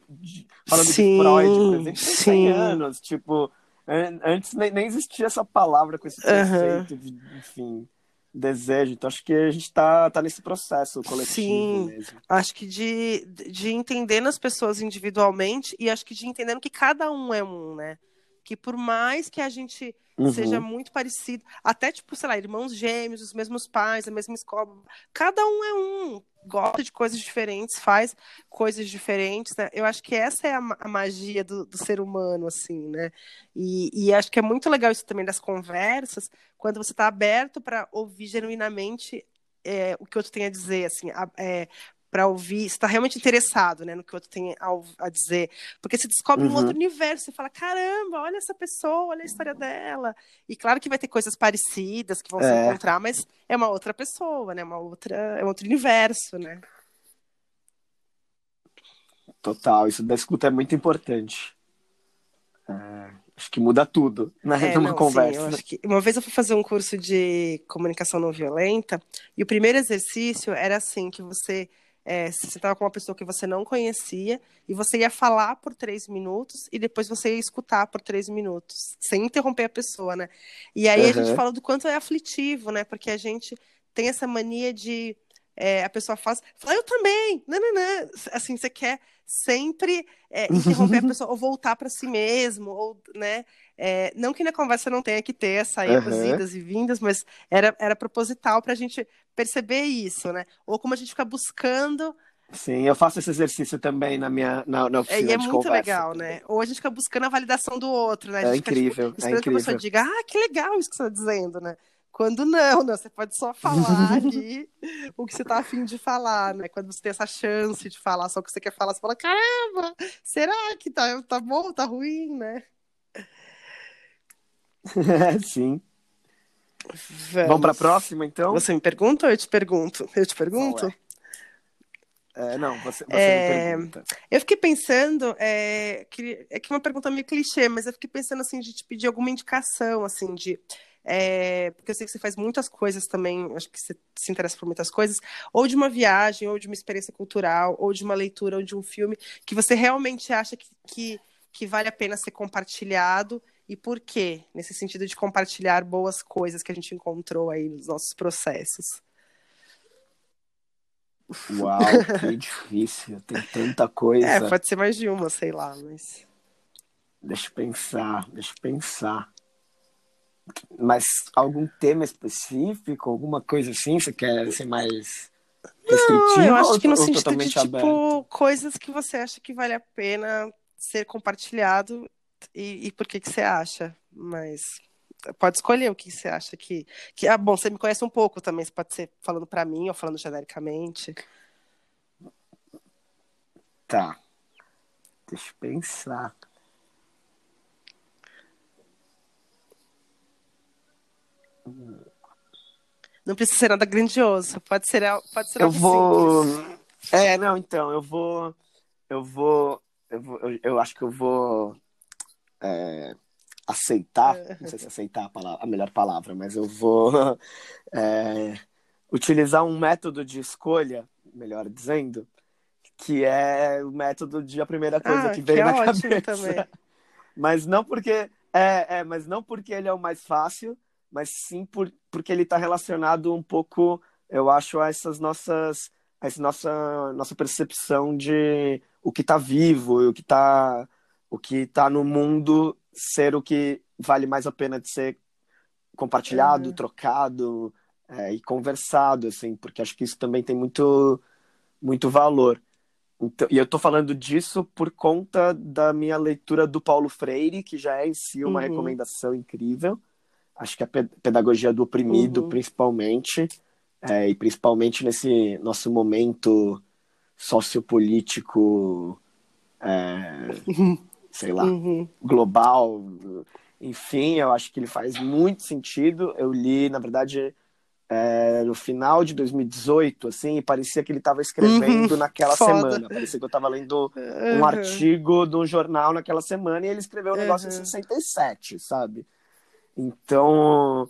falando sim, de Freud, por exemplo, tem 100 anos, tipo, antes nem, existia essa palavra com esse conceito uhum. de, enfim, desejo. Então acho que a gente tá, tá nesse processo coletivo Sim, mesmo. Acho que de, de entender as pessoas individualmente e acho que de entendendo que cada um é um, né? Que por mais que a gente uhum. seja muito parecido. Até, tipo, sei lá, irmãos gêmeos, os mesmos pais, a mesma escola. Cada um é um, gosta de coisas diferentes, faz coisas diferentes, né? Eu acho que essa é a, a magia do, do, ser humano, assim, né? E, e, acho que é muito legal isso também das conversas, quando você está aberto para ouvir genuinamente é, o que o outro tem a dizer, assim, a, é, para ouvir, está realmente interessado né, no que o outro tem a, a dizer. Porque você descobre uhum. um outro universo, você fala, caramba, olha essa pessoa, olha a história dela. E claro que vai ter coisas parecidas que vão é. se encontrar, mas é uma outra pessoa, né? Uma outra, é um outro universo, né? Total, isso da escuta é muito importante. É, acho que muda tudo né, é, numa não, conversa. Sim, que... Uma vez eu fui fazer um curso de comunicação não violenta e o primeiro exercício era assim, que você é, você estava com uma pessoa que você não conhecia e você ia falar por três minutos e depois você ia escutar por três minutos, sem interromper a pessoa, né? E aí uhum. a gente fala do quanto é aflitivo, né? Porque a gente tem essa mania de é, a pessoa faz, fala, eu também, não, não, não. Assim, você quer sempre é, interromper a pessoa ou voltar para si mesmo, ou, né? É, não que na conversa não tenha que ter saídas, uhum. idas e vindas, mas era, era proposital para a gente perceber isso, né? Ou como a gente fica buscando. Sim, eu faço esse exercício também na minha na, na oficina é, e é muito conversa. legal, né? Ou a gente fica buscando a validação do outro, né? é incrível, fica, tipo, é incrível. que a pessoa diga, ah, que legal isso que você está dizendo, né? Quando não, né? Você pode só falar ali o que você está afim de falar, né? Quando você tem essa chance de falar só o que você quer falar, você fala, caramba, será que tá, tá bom, tá ruim, né? Sim. Vamos, Vamos para a próxima, então? Você me pergunta ou eu te pergunto? Eu te pergunto? É, não, você, você é, me pergunta. Eu fiquei pensando, é que, é que uma pergunta meio clichê, mas eu fiquei pensando assim de te pedir alguma indicação, assim, de é, porque eu sei que você faz muitas coisas também, acho que você se interessa por muitas coisas, ou de uma viagem, ou de uma experiência cultural, ou de uma leitura, ou de um filme, que você realmente acha que, que, que vale a pena ser compartilhado, e por quê? Nesse sentido de compartilhar boas coisas que a gente encontrou aí nos nossos processos. Uau, que difícil, tem tanta coisa. É, pode ser mais de uma, sei lá, mas. Deixa eu pensar, deixa eu pensar. Mas algum tema específico, alguma coisa assim? Você quer ser mais restritivo? Não, eu acho que no sentido de, tipo, coisas que você acha que vale a pena ser compartilhado e, e por que que você acha, mas pode escolher o que você acha que, que ah bom você me conhece um pouco também você pode ser falando para mim ou falando genericamente tá deixa eu pensar Não precisa ser nada grandioso, pode ser, pode ser eu vou... Simples. É, não, então, eu vou. Eu vou. Eu, vou, eu, eu acho que eu vou é, aceitar. É. Não sei se aceitar a, palavra, a melhor palavra, mas eu vou é, utilizar um método de escolha, melhor dizendo, que é o método de a primeira coisa ah, que veio que é na cabeça. Também. Mas não porque. É, é, mas não porque ele é o mais fácil, mas sim por, porque ele está relacionado um pouco, eu acho, a essas nossas, a essa nossa, nossa percepção de o que está vivo e o que está o que tá no mundo ser o que vale mais a pena de ser compartilhado, uhum. trocado é, e conversado, assim, porque acho que isso também tem muito, muito valor. Então, e eu estou falando disso por conta da minha leitura do Paulo Freire, que já é em si uma uhum. recomendação incrível acho que a pedagogia do oprimido, uhum. principalmente, é, e principalmente nesse nosso momento sociopolítico, é, sei lá, uhum. global. Enfim, eu acho que ele faz muito sentido. Eu li, na verdade, é, no final de 2018, assim, e parecia que ele estava escrevendo uhum, naquela foda. semana. Parecia que eu estava lendo uhum. um artigo de um jornal naquela semana e ele escreveu o um negócio uhum. em 67, sabe? Então,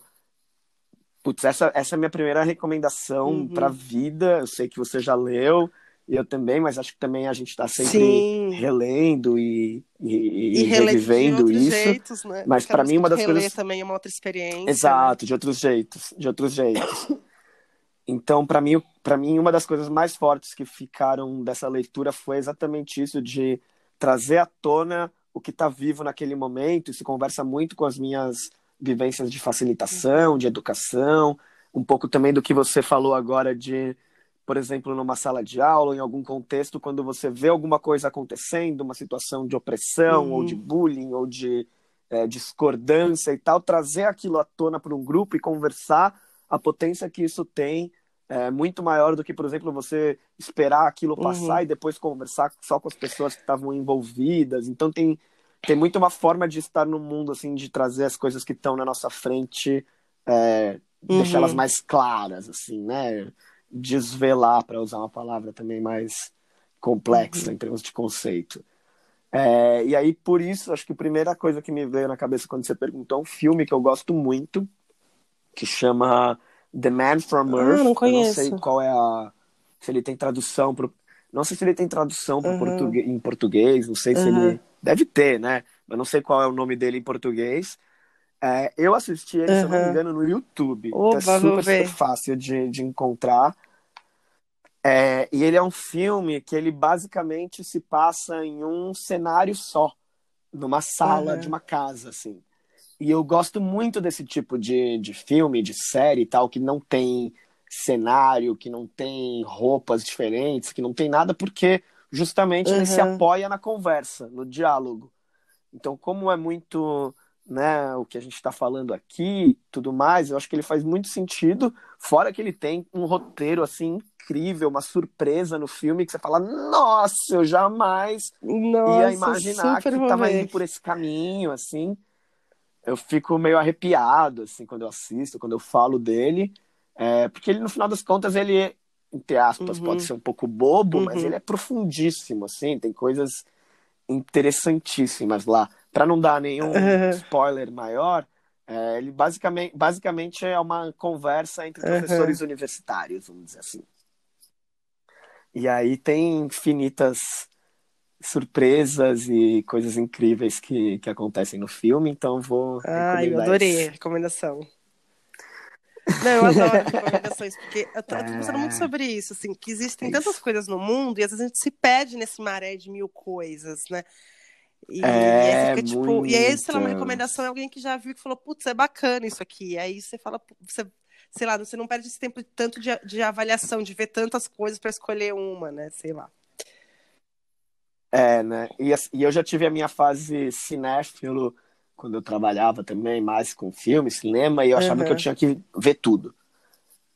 putz, essa, essa é a minha primeira recomendação uhum. para vida. Eu sei que você já leu, eu também, mas acho que também a gente está sempre Sim. relendo e, e, e revivendo isso. Jeitos, né? Mas para mim uma das coisas também é uma outra experiência. Exato, né? de outros jeitos, de outros jeitos. Então, para mim, para mim uma das coisas mais fortes que ficaram dessa leitura foi exatamente isso de trazer à tona o que está vivo naquele momento. Isso conversa muito com as minhas vivências de facilitação, de educação, um pouco também do que você falou agora de, por exemplo, numa sala de aula, em algum contexto, quando você vê alguma coisa acontecendo, uma situação de opressão, uhum. ou de bullying, ou de é, discordância e tal, trazer aquilo à tona para um grupo e conversar a potência que isso tem é muito maior do que, por exemplo, você esperar aquilo passar uhum. e depois conversar só com as pessoas que estavam envolvidas. Então tem tem muito uma forma de estar no mundo, assim, de trazer as coisas que estão na nossa frente, é, uhum. deixá-las mais claras, assim, né? Desvelar, para usar uma palavra também mais complexa uhum. em termos de conceito. É, e aí, por isso, acho que a primeira coisa que me veio na cabeça quando você perguntou é um filme que eu gosto muito, que chama The Man from Earth. Ah, não conheço. Eu não sei qual é a. Se ele tem tradução pro. Não sei se ele tem tradução uhum. português, em português, não sei se ele Deve ter, né? Eu não sei qual é o nome dele em português. É, eu assisti ele, uhum. se eu não me engano, no YouTube. Opa, então é super, super fácil de, de encontrar. É, e ele é um filme que ele basicamente se passa em um cenário só, numa sala uhum. de uma casa, assim. E eu gosto muito desse tipo de, de filme, de série e tal, que não tem cenário, que não tem roupas diferentes, que não tem nada, porque justamente uhum. ele se apoia na conversa, no diálogo. Então, como é muito né, o que a gente está falando aqui, tudo mais, eu acho que ele faz muito sentido, fora que ele tem um roteiro assim incrível, uma surpresa no filme que você fala, nossa, eu jamais nossa, ia imaginar que estava indo por esse caminho, assim. Eu fico meio arrepiado assim quando eu assisto, quando eu falo dele, é, porque ele no final das contas ele entre aspas, uhum. pode ser um pouco bobo, uhum. mas ele é profundíssimo, assim, tem coisas interessantíssimas lá. Para não dar nenhum uhum. spoiler maior, é, ele basicamente, basicamente é uma conversa entre professores universitários, vamos dizer assim. E aí tem infinitas surpresas e coisas incríveis que, que acontecem no filme, então vou. Ah, eu adorei a recomendação. Não, eu adoro recomendações, porque eu tô, eu tô pensando muito é. sobre isso, assim, que existem é tantas coisas no mundo e às vezes a gente se perde nesse maré de mil coisas, né? E, é, e aí fica, tipo, e aí, sei lá, uma recomendação é alguém que já viu que falou, putz, é bacana isso aqui. E aí você fala, você, sei lá, você não perde esse tempo tanto de, de avaliação, de ver tantas coisas para escolher uma, né? Sei lá. É, né? E, e eu já tive a minha fase cinéfilo quando eu trabalhava também mais com filme, cinema, e eu achava uhum. que eu tinha que ver tudo.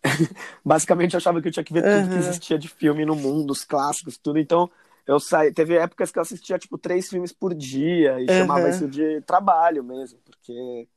Basicamente, eu achava que eu tinha que ver uhum. tudo que existia de filme no mundo, os clássicos, tudo. Então, eu saí. Teve épocas que eu assistia, tipo, três filmes por dia, e uhum. chamava isso de trabalho mesmo, porque,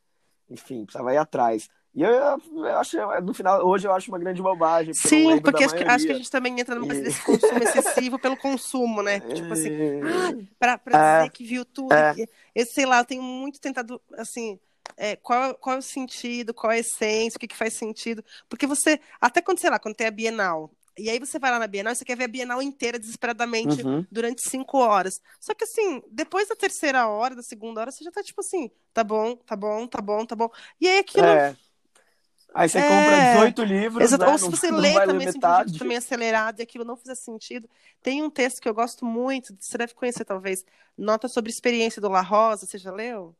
enfim, precisava ir atrás. E eu, eu acho, no final, hoje eu acho uma grande bobagem. Porque Sim, porque acho que, acho que, a gente também entra numa e... desse consumo excessivo pelo consumo, né? Tipo assim, ah, pra, pra é, dizer que viu tudo. É. Que, eu sei lá, eu tenho muito tentado, assim, é, qual, qual é o sentido, qual é a essência, o que, que faz sentido. Porque você, até quando, sei lá, quando tem a Bienal, e aí você vai lá na Bienal e você quer ver a Bienal inteira desesperadamente uhum. durante cinco horas. Só que assim, depois da terceira hora, da segunda hora, você já tá tipo assim, tá bom, tá bom, tá bom, tá bom. E aí aquilo. É. Aí você é... compra 18 livros. Exato. Né? Ou se você não, lê não também assim, também acelerado e aquilo não fizer sentido. Tem um texto que eu gosto muito, você deve conhecer talvez. Nota sobre experiência do La Rosa, você já leu?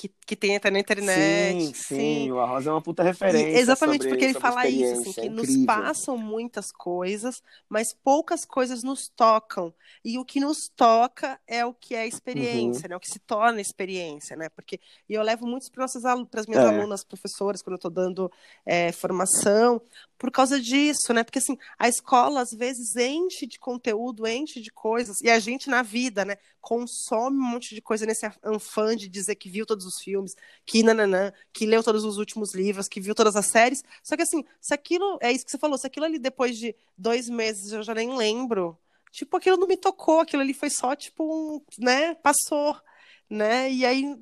Que, que tem até na internet. Sim, sim, sim. o Arroz é uma puta referência. E, exatamente, porque ele fala isso, assim, que é nos passam muitas coisas, mas poucas coisas nos tocam. E o que nos toca é o que é experiência, uhum. né? O que se torna experiência, né? Porque e eu levo muitos para as minhas é. alunas, professoras, quando eu estou dando é, formação, por causa disso, né? Porque assim, a escola às vezes enche de conteúdo, enche de coisas, e a gente na vida, né, consome um monte de coisa nesse afã de dizer que viu todos os filmes, que nananã, que leu todos os últimos livros, que viu todas as séries. Só que assim, se aquilo, é isso que você falou, se aquilo ali depois de dois meses eu já nem lembro, tipo, aquilo não me tocou, aquilo ali foi só, tipo, um, né, passou, né? E aí.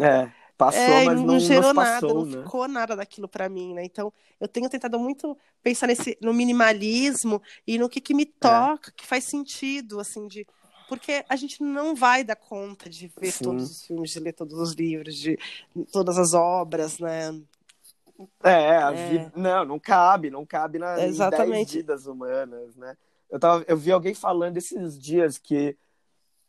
É. Passou, é, mas não, não gerou passou, nada, né? não ficou nada daquilo para mim, né? Então, eu tenho tentado muito pensar nesse no minimalismo e no que, que me é. toca, é. que faz sentido, assim, de porque a gente não vai dar conta de ver Sim. todos os filmes, de ler todos os livros, de todas as obras, né? É, a é. Vida... não, não cabe, não cabe nas Exatamente. vidas humanas, né? Eu, tava, eu vi alguém falando esses dias que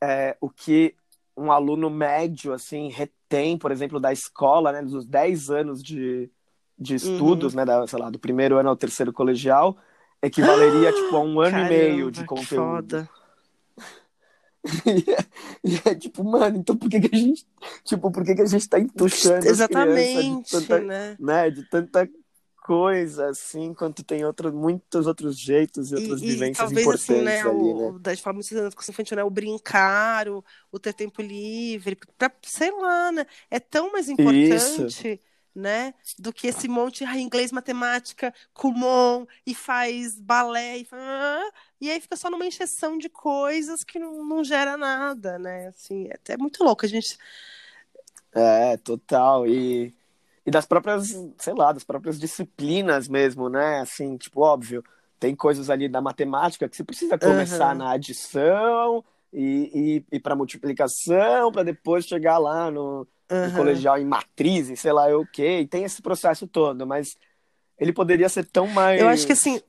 é, o que um aluno médio, assim, retém, por exemplo, da escola, né, dos 10 anos de, de estudos, uhum. né, da, sei lá, do primeiro ano ao terceiro colegial, equivaleria, tipo, a um ano Caramba, e meio de conteúdo. Foda. e, é, e é, tipo, mano, então por que, que a gente, tipo, por que, que a gente tá entuchando Exatamente, de tanta, né? né? De tanta coisa, assim, quanto tem outro, muitos outros jeitos e outras e, vivências e talvez, importantes assim, né, ali, o, né? Da forma de educação infantil, né, o brincar, o, o ter tempo livre, pra, sei lá, né, é tão mais importante... Isso né? Do que esse monte de ah, inglês, matemática, Kumon, e faz balé, e, faz... Ah", e aí fica só numa encheção de coisas que não, não gera nada, né? Assim, é, é muito louco a gente. É, total. E e das próprias, sei lá, das próprias disciplinas mesmo, né? Assim, tipo, óbvio, tem coisas ali da matemática que você precisa começar uhum. na adição e, e, e para multiplicação, para depois chegar lá no, uhum. no, colegial em matrizes, sei lá, o quê. E tem esse processo todo, mas ele poderia ser tão mais. Eu acho que assim,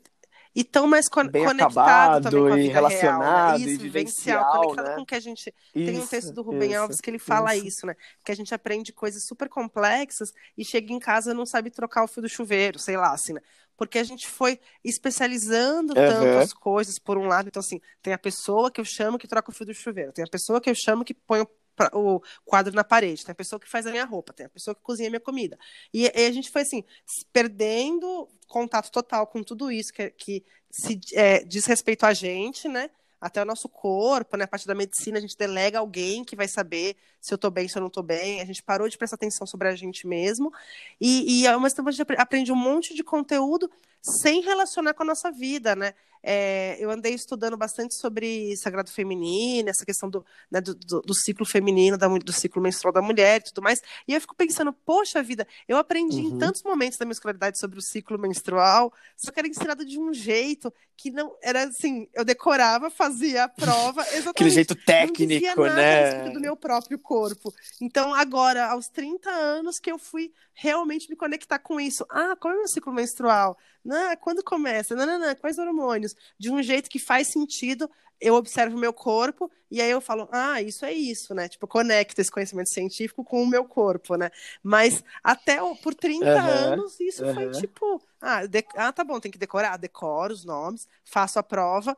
e tão mais con Bem conectado acabado, também com a vida relacionado, real, né? Isso, vivencial, conectado né? com o que a gente... Isso, tem um texto do Rubem isso, Alves que ele fala isso. isso. né? Que a gente aprende coisas super complexas e chega em casa e não sabe trocar o fio do chuveiro, sei lá, assim, né? Porque a gente foi especializando uhum. tanto as coisas, por um lado. Então, assim, tem a pessoa que eu chamo que troca o fio do chuveiro, tem a pessoa que eu chamo que põe o o quadro na parede, tem a pessoa que faz a minha roupa, tem a pessoa que cozinha a minha comida. E, e a gente foi assim, perdendo contato total com tudo isso que, que se é, diz respeito a gente, né? até o nosso corpo, né? A parte da medicina, a gente delega alguém que vai saber se eu estou bem, se eu não estou bem. A gente parou de prestar atenção sobre a gente mesmo. E, e ao mesmo tempo a gente aprende um monte de conteúdo sem relacionar com a nossa vida, né? É, eu andei estudando bastante sobre sagrado feminino, essa questão do, né, do, do, do, ciclo feminino, da, do ciclo menstrual da mulher e tudo mais. E eu fico pensando, poxa vida, eu aprendi uhum. em tantos momentos da minha escolaridade sobre o ciclo menstrual, só que era ensinado de um jeito que não era assim, eu decorava, fazia a prova, exatamente. Aquele jeito técnico, né? do meu próprio corpo. Então, agora, aos 30 anos que eu fui realmente me conectar com isso. Ah, qual é o meu ciclo menstrual? Não, quando começa? Não, não, não, quais hormônios? De um jeito que faz sentido, eu observo o meu corpo e aí eu falo, ah, isso é isso, né? Tipo, conecto esse conhecimento científico com o meu corpo, né? Mas até por 30 uhum, anos, isso uhum. foi tipo, ah, de... ah, tá bom, tem que decorar, decoro os nomes, faço a prova,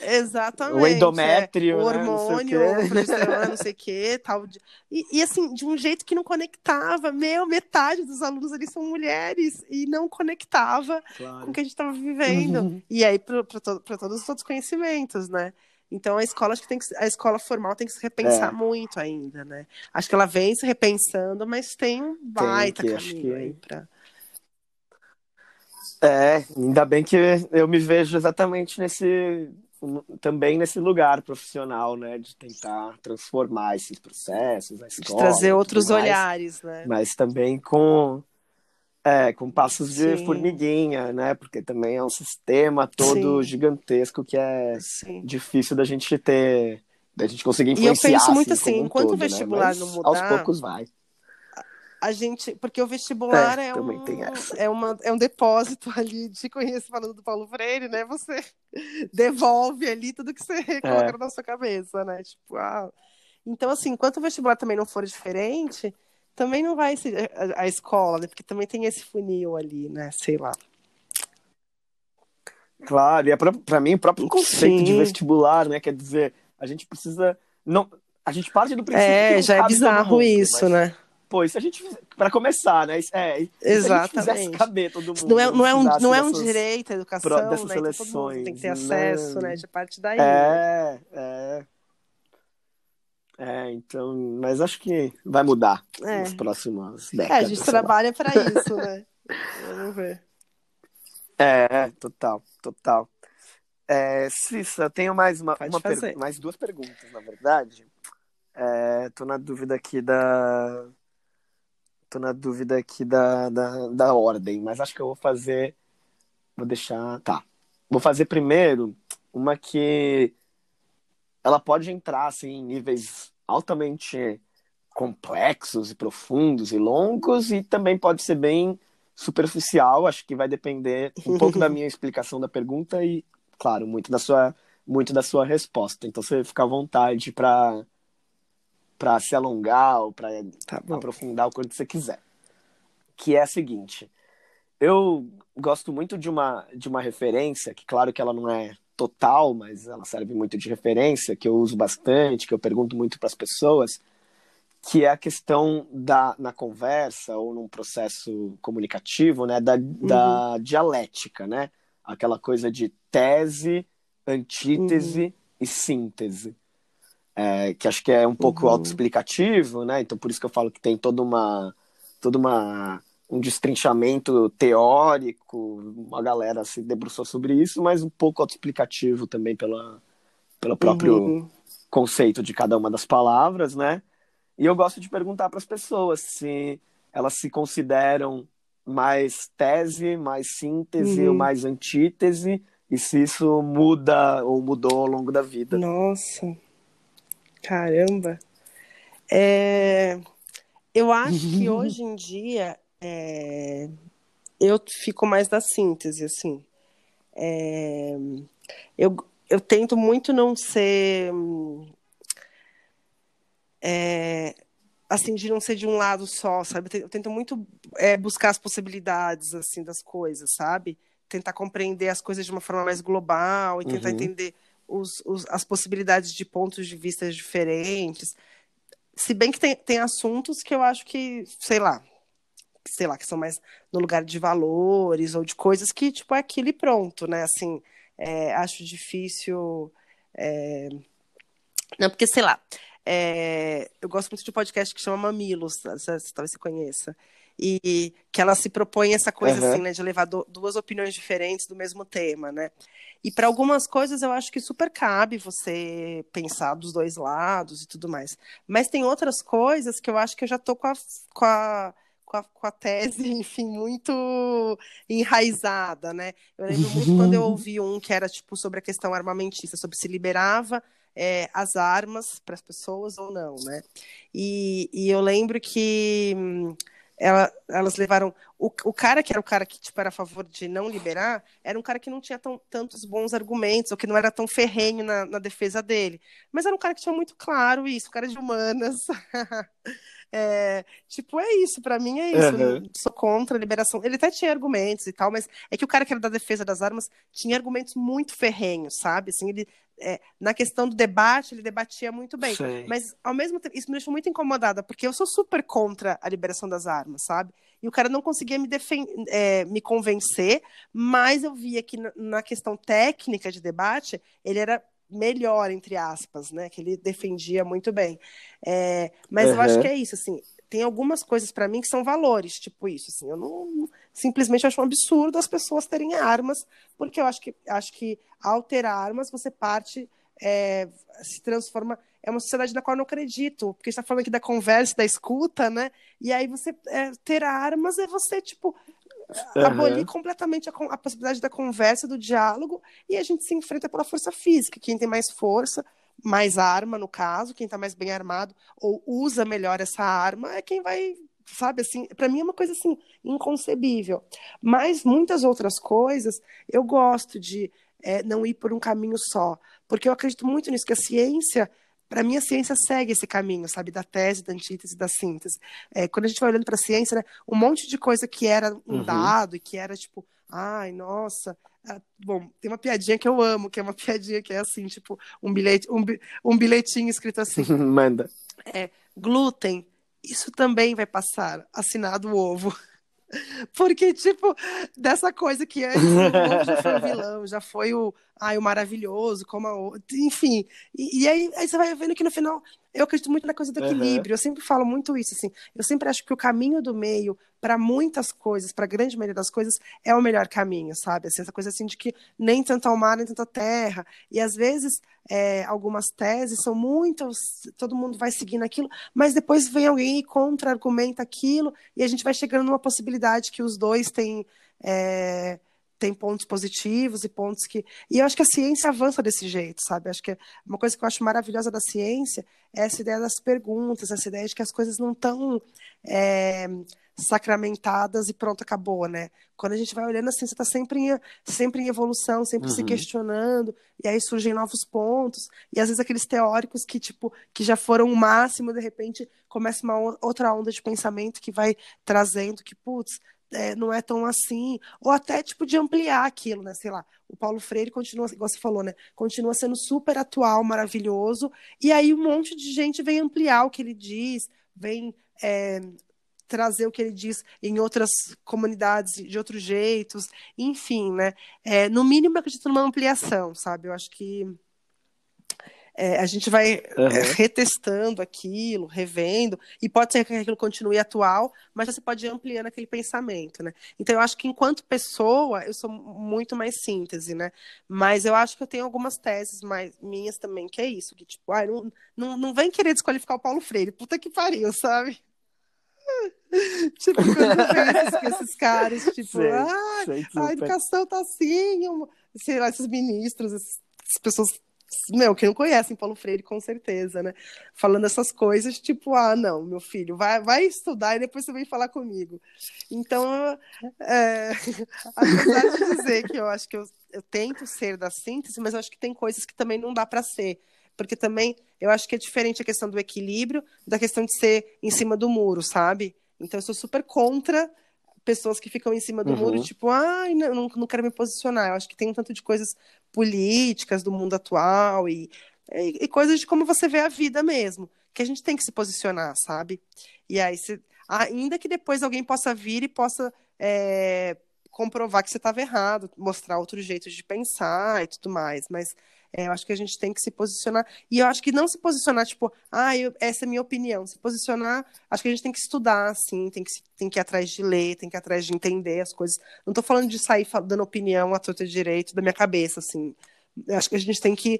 Exatamente. O endométrio, é. o hormônio, né? o não sei o quê, tal. E, e, assim, de um jeito que não conectava. Meu, metade dos alunos ali são mulheres e não conectava claro. com o que a gente estava vivendo. Uhum. E aí, para to todos os outros conhecimentos, né? Então a escola acho que tem que a escola formal tem que se repensar é. muito ainda, né? Acho que ela vem se repensando, mas tem um baita tem que, caminho que... aí para é, ainda bem que eu me vejo exatamente nesse também nesse lugar profissional, né, de tentar transformar esses processos, a escola, de trazer outros mais, olhares, né? Mas também com é, com passos de Sim. formiguinha, né? Porque também é um sistema todo Sim. gigantesco que é Sim. difícil da gente ter, da gente conseguir influenciar. E eu penso muito assim, assim, enquanto todo, o vestibular né? não mudar, aos poucos vai a gente. Porque o vestibular é, é um, é, uma, é um depósito ali de conheço falando do Paulo Freire, né? Você devolve ali tudo que você é. coloca na sua cabeça, né? Tipo, ah. Então, assim, enquanto o vestibular também não for diferente, também não vai ser a, a escola, né? Porque também tem esse funil ali, né? Sei lá. Claro, e é para mim o próprio conceito Sim. de vestibular, né? Quer dizer, a gente precisa. Não, a gente parte do princípio. É, já é bizarro mundo, isso, mas... né? Pô, se a gente para começar, né? É, Exatamente. Se a gente caber todo mundo. Não é, não é um, não é um direito à educação, pro, dessas né? Seleções, tem que ter acesso, né? De parte daí. É, é. É, então, mas acho que vai mudar é. nas próximas décadas. É, a gente trabalha para isso, né? Vamos ver. É, total, total. É, Cissa, eu tenho mais uma, uma mais duas perguntas, na verdade. É, tô na dúvida aqui da tô na dúvida aqui da, da, da ordem, mas acho que eu vou fazer. Vou deixar. Tá. Vou fazer primeiro uma que ela pode entrar assim, em níveis altamente complexos e profundos e longos, e também pode ser bem superficial. Acho que vai depender um pouco da minha explicação da pergunta e, claro, muito da sua, muito da sua resposta. Então você fica à vontade para para se alongar ou para tá aprofundar o quanto você quiser. Que é a seguinte: eu gosto muito de uma, de uma referência, que claro que ela não é total, mas ela serve muito de referência, que eu uso bastante, que eu pergunto muito para as pessoas, que é a questão da na conversa ou num processo comunicativo, né, da, uhum. da dialética, né? Aquela coisa de tese, antítese uhum. e síntese é, que acho que é um pouco uhum. autoexplicativo, né? Então por isso que eu falo que tem toda uma toda uma um destrinchamento teórico, uma galera se debruçou sobre isso, mas um pouco autoexplicativo também pela pelo próprio uhum. conceito de cada uma das palavras, né? E eu gosto de perguntar para as pessoas se elas se consideram mais tese, mais síntese uhum. ou mais antítese, e se isso muda ou mudou ao longo da vida. Nossa. Caramba. É, eu acho que hoje em dia é, eu fico mais da síntese, assim. É, eu, eu tento muito não ser. É, assim, de não ser de um lado só, sabe? Eu tento muito é, buscar as possibilidades, assim, das coisas, sabe? Tentar compreender as coisas de uma forma mais global e tentar uhum. entender os, os, as possibilidades de pontos de vista diferentes. Se bem que tem, tem assuntos que eu acho que, sei lá, sei lá, que são mais no lugar de valores ou de coisas que, tipo, é aquilo e pronto, né? Assim, é, acho difícil É... Não, porque, sei lá, é... eu gosto muito de um podcast que chama Mamilos, talvez você conheça e que ela se propõe essa coisa uhum. assim, né, de levar do, duas opiniões diferentes do mesmo tema, né? E para algumas coisas eu acho que super cabe você pensar dos dois lados e tudo mais. Mas tem outras coisas que eu acho que eu já tô com a, com a com a, com a, tese, enfim, muito enraizada, né? Eu lembro muito quando eu ouvi um que era, tipo, sobre a questão armamentista, sobre se liberava é, as armas para as pessoas ou não, né? E, e eu lembro que hum, ela, elas levaram. O, o cara que era o cara que tipo, era a favor de não liberar era um cara que não tinha tão, tantos bons argumentos, ou que não era tão ferrenho na, na defesa dele. Mas era um cara que tinha muito claro isso, cara de humanas. É, tipo, é isso, para mim é isso. Uhum. Sou contra a liberação. Ele até tinha argumentos e tal, mas é que o cara que era da defesa das armas tinha argumentos muito ferrenhos, sabe? Assim, ele é, na questão do debate, ele debatia muito bem. Sei. Mas, ao mesmo tempo, isso me deixou muito incomodada, porque eu sou super contra a liberação das armas, sabe? E o cara não conseguia me, é, me convencer, mas eu via que na questão técnica de debate, ele era melhor, entre aspas, né? Que ele defendia muito bem. É, mas uhum. eu acho que é isso, assim. Tem algumas coisas para mim que são valores, tipo isso, assim. Eu não simplesmente acho um absurdo as pessoas terem armas, porque eu acho que acho que ao ter armas você parte é, se transforma é uma sociedade na qual eu não acredito, porque está falando aqui da conversa, da escuta, né? E aí você é, ter armas é você tipo uhum. abolir completamente a, a, possibilidade da conversa, do diálogo, e a gente se enfrenta pela força física. Quem tem mais força, mais arma, no caso, quem está mais bem armado ou usa melhor essa arma, é quem vai sabe assim, para mim é uma coisa assim inconcebível. Mas muitas outras coisas eu gosto de é, não ir por um caminho só, porque eu acredito muito nisso que a ciência para mim, a ciência segue esse caminho, sabe? Da tese, da antítese, da síntese. É, quando a gente vai olhando para a ciência, né, um monte de coisa que era um uhum. dado e que era tipo, ai, nossa. Ah, bom, tem uma piadinha que eu amo, que é uma piadinha que é assim, tipo, um, bilhete, um, um bilhetinho escrito assim. Manda. É, glúten, isso também vai passar, assinado o ovo. Porque, tipo, dessa coisa que antes o já foi o vilão, já foi o, ai, o maravilhoso, como a enfim. E, e aí, aí, você vai vendo que no final, eu acredito muito na coisa do equilíbrio. Uhum. Eu sempre falo muito isso, assim. Eu sempre acho que o caminho do meio, para muitas coisas, para a grande maioria das coisas, é o melhor caminho, sabe? Assim, essa coisa assim de que nem tanto ao mar, nem tanto à terra. E às vezes, é, algumas teses são muitas, todo mundo vai seguindo aquilo, mas depois vem alguém e contra-argumenta aquilo, e a gente vai chegando numa possibilidade que os dois têm. É, tem pontos positivos e pontos que. E eu acho que a ciência avança desse jeito, sabe? Acho que uma coisa que eu acho maravilhosa da ciência é essa ideia das perguntas, essa ideia de que as coisas não estão é, sacramentadas e pronto, acabou, né? Quando a gente vai olhando assim, você está sempre em, sempre em evolução, sempre uhum. se questionando, e aí surgem novos pontos, e às vezes aqueles teóricos que, tipo, que já foram o máximo, de repente começa uma outra onda de pensamento que vai trazendo que, putz, é, não é tão assim, ou até tipo de ampliar aquilo, né? Sei lá, o Paulo Freire continua, igual você falou, né? Continua sendo super atual, maravilhoso, e aí um monte de gente vem ampliar o que ele diz, vem é, trazer o que ele diz em outras comunidades de outros jeitos, enfim, né? É, no mínimo, eu acredito numa ampliação, sabe? Eu acho que é, a gente vai uhum. retestando aquilo, revendo, e pode ser que aquilo continue atual, mas você pode ir ampliando aquele pensamento, né? Então eu acho que enquanto pessoa, eu sou muito mais síntese, né? Mas eu acho que eu tenho algumas teses mais minhas também, que é isso, que tipo, ah, não, não, não vem querer desqualificar o Paulo Freire, puta que pariu, sabe? tipo, quando vem esses, esses caras, tipo, sei, ah, sei a educação tá assim, sei lá, esses ministros, essas pessoas meu, que não conhecem Paulo Freire, com certeza, né? Falando essas coisas, tipo, ah, não, meu filho, vai, vai estudar e depois você vem falar comigo. Então, é, apesar de dizer que eu acho que eu, eu tento ser da síntese, mas eu acho que tem coisas que também não dá para ser. Porque também eu acho que é diferente a questão do equilíbrio da questão de ser em cima do muro, sabe? Então eu sou super contra pessoas que ficam em cima do uhum. muro, tipo, ai, ah, não, não quero me posicionar. Eu acho que tem um tanto de coisas políticas do mundo atual e, e, e, coisas de como você vê a vida mesmo, que a gente tem que se posicionar, sabe? E aí, se, ainda que depois alguém possa vir e possa é, comprovar que você estava errado, mostrar outros jeitos de pensar e tudo mais, mas É, eu acho que a gente tem que se posicionar. E eu acho que não se posicionar, tipo, ah, eu, essa é a minha opinião. Se posicionar, acho que a gente tem que estudar, assim, tem que, tem que ir atrás de ler, tem que ir atrás de entender as coisas. Não estou falando de sair dando opinião a torta direito da minha cabeça, assim. Eu acho que a gente tem que.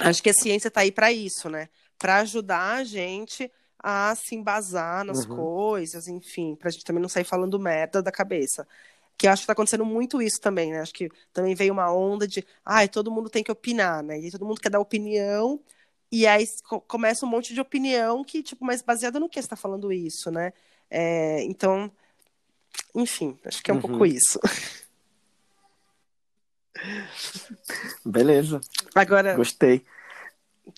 Acho que a ciência está aí para isso, né? Para ajudar a gente a se embasar nas uhum. coisas, enfim, para a gente também não sair falando merda da cabeça que acho que está acontecendo muito isso também, né? Acho que também veio uma onda de, ai, todo mundo tem que opinar, né? E todo mundo quer dar opinião, e aí começa um monte de opinião que, tipo, mas baseada no que você está falando isso, né? É, então, enfim, acho que é um uhum. pouco isso. Beleza. Agora. Gostei.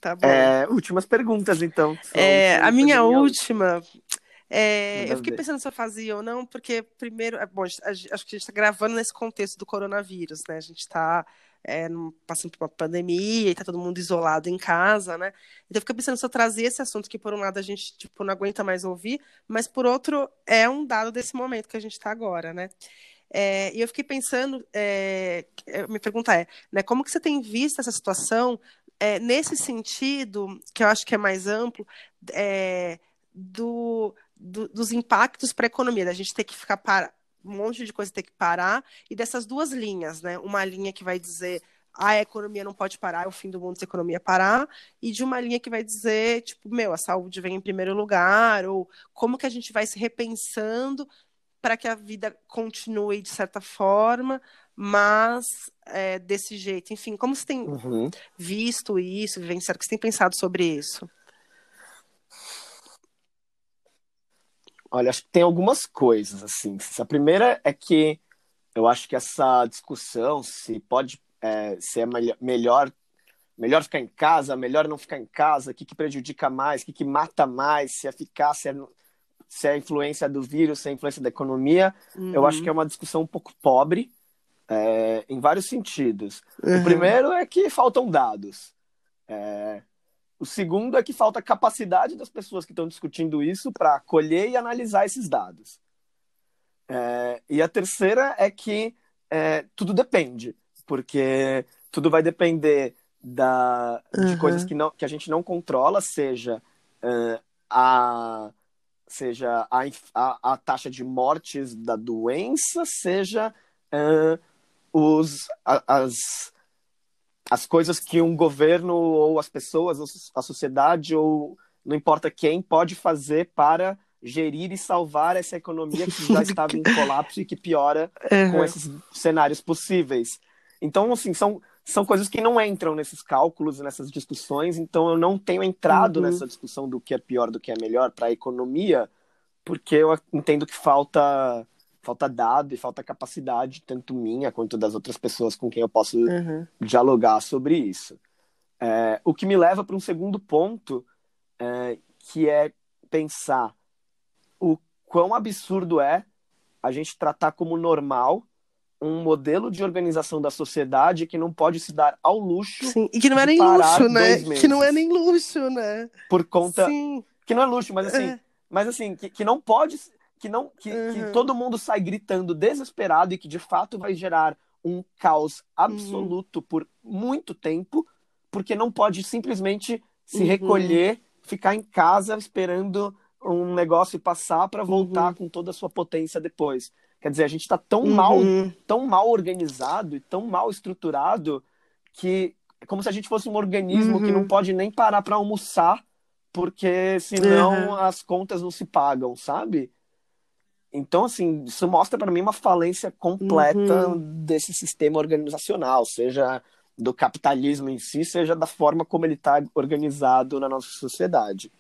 Tá bom. É, últimas perguntas, então. É, a minha última. É, eu fiquei pensando se eu fazia ou não, porque primeiro, é, bom, acho que a gente está gravando nesse contexto do coronavírus, né? A gente está é, passando por uma pandemia e está todo mundo isolado em casa, né? Então eu fiquei pensando se eu trazia esse assunto que por um lado a gente tipo não aguenta mais ouvir, mas por outro é um dado desse momento que a gente está agora, né? É, e eu fiquei pensando, é, minha pergunta é, né, como que você tem visto essa situação é, nesse sentido, que eu acho que é mais amplo, é, do do, dos impactos para a economia, da gente ter que ficar para um monte de coisa ter que parar, e dessas duas linhas, né? Uma linha que vai dizer ah, a economia não pode parar, é o fim do mundo se a economia parar, e de uma linha que vai dizer, tipo, meu, a saúde vem em primeiro lugar, ou como que a gente vai se repensando para que a vida continue de certa forma, mas é, desse jeito. Enfim, como você tem uhum. visto isso, vivenciado, o que você tem pensado sobre isso? Olha, acho que tem algumas coisas, assim. A primeira é que eu acho que essa discussão se pode é, se é melhor melhor ficar em casa, melhor não ficar em casa, o que, que prejudica mais, o que, que mata mais, se é ficar, se é, se é a influência do vírus, se é a influência da economia, uhum. eu acho que é uma discussão um pouco pobre, é, em vários sentidos. Uhum. O primeiro é que faltam dados. É, o segundo é que falta capacidade das pessoas que estão discutindo isso para colher e analisar esses dados. É, e a terceira é que é, tudo depende, porque tudo vai depender da, de uhum. coisas que, não, que a gente não controla, seja uh, a seja a, a, a, taxa de mortes da doença, seja uh, os, a, as, as coisas que um governo ou as pessoas, a sociedade ou não importa quem pode fazer para gerir e salvar essa economia que já estava em colapso e que piora uhum. com esses cenários possíveis. Então, assim, são, são coisas que não entram nesses cálculos, nessas discussões, então eu não tenho entrado uhum. nessa discussão do que é pior, do que é melhor para a economia, porque eu entendo que falta falta dado e falta capacidade, tanto minha quanto das outras pessoas com quem eu posso uhum. dialogar sobre isso. É, o que me leva para um segundo ponto, é, que é pensar o quão absurdo é a gente tratar como normal um modelo de organização da sociedade que não pode se dar ao luxo. Sim, e que não é nem luxo, né? Que não é nem luxo, né? Por conta. Sim. Que não é luxo, mas assim. É. Mas assim, que, que não pode que não que, uhum. que, todo mundo sai gritando desesperado e que de fato vai gerar um caos absoluto uhum. por muito tempo, porque não pode simplesmente se uhum. recolher, ficar em casa esperando um negócio passar para voltar uhum. com toda a sua potência depois. Quer dizer, a gente está tão mal, uhum. tão mal organizado e tão mal estruturado que é como se a gente fosse um organismo que não uhum. pode nem parar para almoçar, porque senão as contas não se pagam, sabe? Então, assim, isso mostra para mim uma falência completa uhum. desse sistema organizacional, seja do capitalismo em si, seja da forma como ele está organizado na nossa sociedade.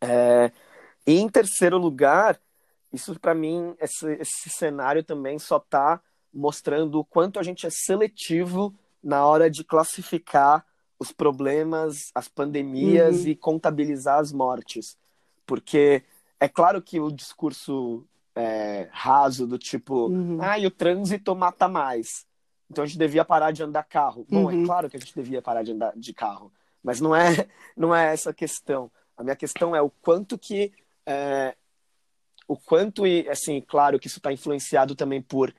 É, e em terceiro lugar, isso para mim, esse, esse cenário também só está mostrando o quanto a gente é seletivo na hora de classificar os problemas, as pandemias uhum. e contabilizar as mortes. Porque é claro que o discurso é, raso do tipo, uhum. ah, e o trânsito mata mais. Então a gente devia parar de andar carro. Bom, é uhum. é claro que a gente devia parar de andar de carro, mas não é, não é essa a questão. A minha questão é o quanto que é, o quanto e assim, claro que isso está influenciado também por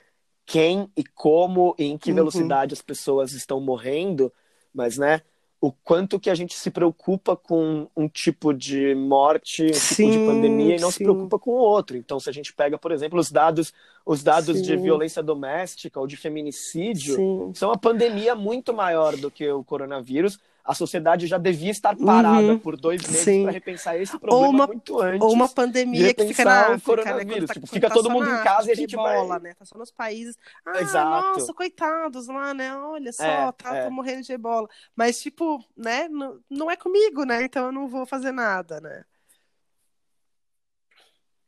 quem e como e em que uhum. velocidade as pessoas estão morrendo, mas, né, o quanto que a gente se preocupa com um tipo de morte, um sim, tipo de pandemia e não sim. se preocupa com o outro. Então, se a gente pega, por exemplo, os dados, os dados de violência doméstica ou de feminicídio, sim. são uma pandemia muito maior do que o coronavírus, a sociedade já devia estar parada uhum. por dois meses para repensar esse problema uma, muito antes. Ou uma pandemia que fica na África, né? Tá, tipo, fica tá todo mundo em casa e a gente bola, vai... né? Tá só nos países. Ah, Exato. nossa, coitados lá, né? Olha só, é, tá, é. tô morrendo de ebola. Mas, tipo, né? Não, não é comigo, né? Então eu não vou fazer nada, né?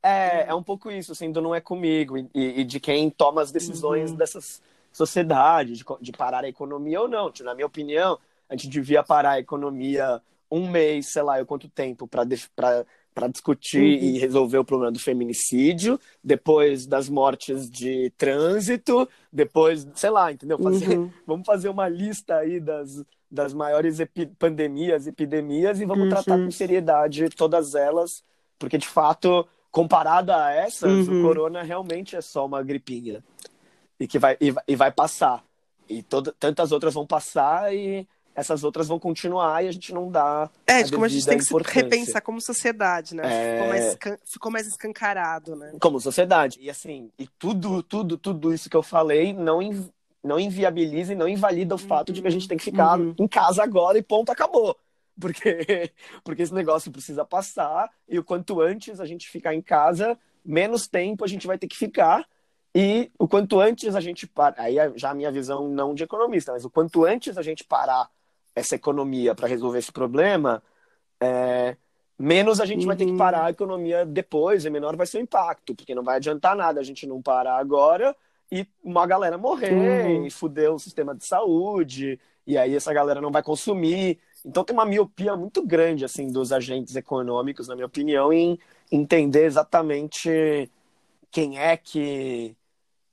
É, é um pouco isso, assim, do não é comigo e, e de quem toma as decisões uhum. dessas sociedades, de, de parar a economia ou não. Tipo, na minha opinião, a gente devia parar a economia um mês, sei lá, quanto tempo, para discutir uhum. e resolver o problema do feminicídio, depois das mortes de trânsito, depois, sei lá, entendeu? Fazer, uhum. Vamos fazer uma lista aí das, das maiores epi pandemias, epidemias, e vamos uhum. tratar com seriedade todas elas, porque de fato, comparada a essas, o uhum. corona realmente é só uma gripinha. E que vai, e, e vai passar. E toda, tantas outras vão passar e essas outras vão continuar e a gente não dá. É, de como a gente tem que se repensar como sociedade, né? É... Ficou, mais, ficou mais escancarado, né? Como sociedade. E assim, e tudo, tudo, tudo isso que eu falei não, não inviabiliza e não invalida o fato de que a gente tem que ficar uhum. em casa agora e ponto, acabou. Porque, porque esse negócio precisa passar e o quanto antes a gente ficar em casa, menos tempo a gente vai ter que ficar. E o quanto antes a gente parar, aí é já a minha visão não de economista, mas o quanto antes a gente parar essa economia para resolver esse problema, é, menos a gente uhum. vai ter que uhum. parar a economia depois e menor vai ser o impacto, porque não vai adiantar nada a gente não parar agora e uma galera morrer uhum. e fuder o sistema de saúde, e aí essa galera não vai consumir. Então tem uma miopia muito grande assim dos agentes econômicos, na minha opinião, em entender exatamente quem é que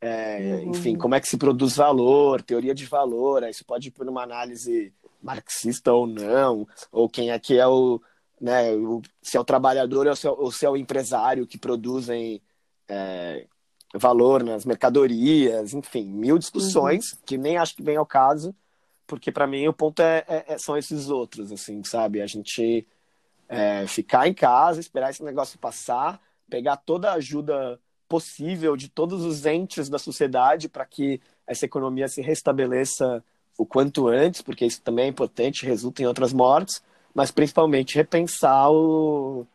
é, uhum. enfim, como é que se produz valor, teoria de valor, aí isso pode ir por uma análise marxista ou não, ou quem é que é o, né, o, se é o trabalhador ou se é, ou se é o empresário que produzem é, valor nas mercadorias, enfim, mil discussões uhum. que nem acho que vem ao caso, porque para mim o ponto é, é, é, são esses outros, assim, sabe? A gente é, ficar em casa, esperar esse negócio passar, pegar toda a ajuda possível de todos os entes da sociedade para que essa economia se restabeleça o quanto antes, porque isso também é importante, resulta em outras mortes, mas principalmente repensar o,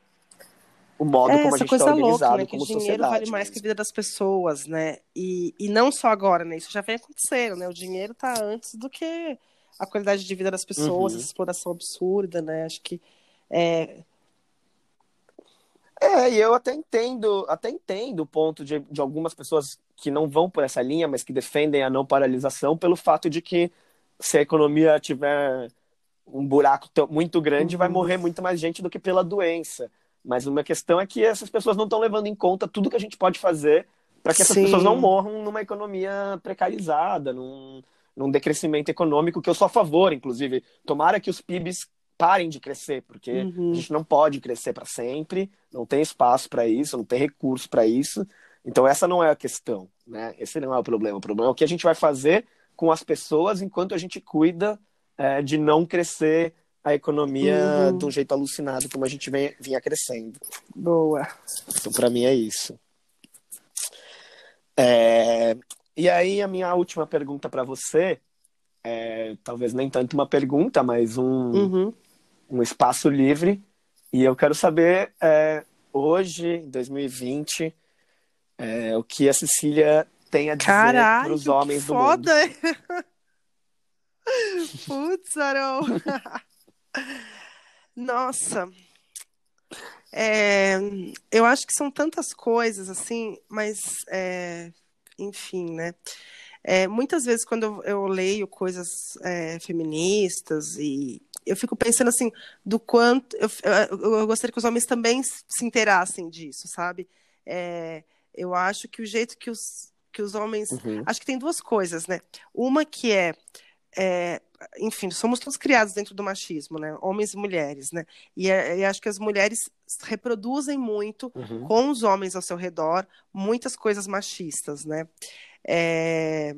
o modo é, como a gente está organizado louca, né? como que o dinheiro vale mais que a vida das pessoas, né? E, e não só agora, né? Isso já vem acontecendo, né? O dinheiro está antes do que a qualidade de vida das pessoas, uhum. essa exploração absurda, né? Acho que é... É, e eu até entendo, até entendo o ponto de, de algumas pessoas que não vão por essa linha, mas que defendem a não paralisação pelo fato de que se a economia tiver um buraco muito grande, uhum. vai morrer muito mais gente do que pela doença. Mas uma questão é que essas pessoas não estão levando em conta tudo que a gente pode fazer para que essas Sim. pessoas não morram numa economia precarizada, num, num decrescimento econômico, que eu sou a favor, inclusive. Tomara que os PIBs parem de crescer, porque uhum. a gente não pode crescer para sempre, não tem espaço para isso, não tem recurso para isso. Então essa não é a questão, né? Esse não é o problema. O problema é o que a gente vai fazer com as pessoas enquanto a gente cuida é, de não crescer a economia uhum. de um jeito alucinado como a gente vem, vinha crescendo. Boa. Então, para mim, é isso. É... E aí, a minha última pergunta para você, é, talvez nem tanto uma pergunta, mas um, uhum. um espaço livre. E eu quero saber, é, hoje, em 2020, é, o que a Cecília tem a dizer para os homens do foda. mundo. Putz, Arão. Nossa. É, eu acho que são tantas coisas, assim, mas, é, enfim, né? É, muitas vezes, quando eu, eu leio coisas é, feministas, e eu fico pensando, assim, do quanto. Eu, eu, eu, gostaria que os homens também se inteirassem disso, sabe? É, eu acho que o jeito que os, que os homens. Uhum. Acho que tem duas coisas, né? Uma que é, é, enfim, somos todos criados dentro do machismo, né? Homens e mulheres, né? E, é, e acho que as mulheres reproduzem muito uhum. com os homens ao seu redor muitas coisas machistas, né? É...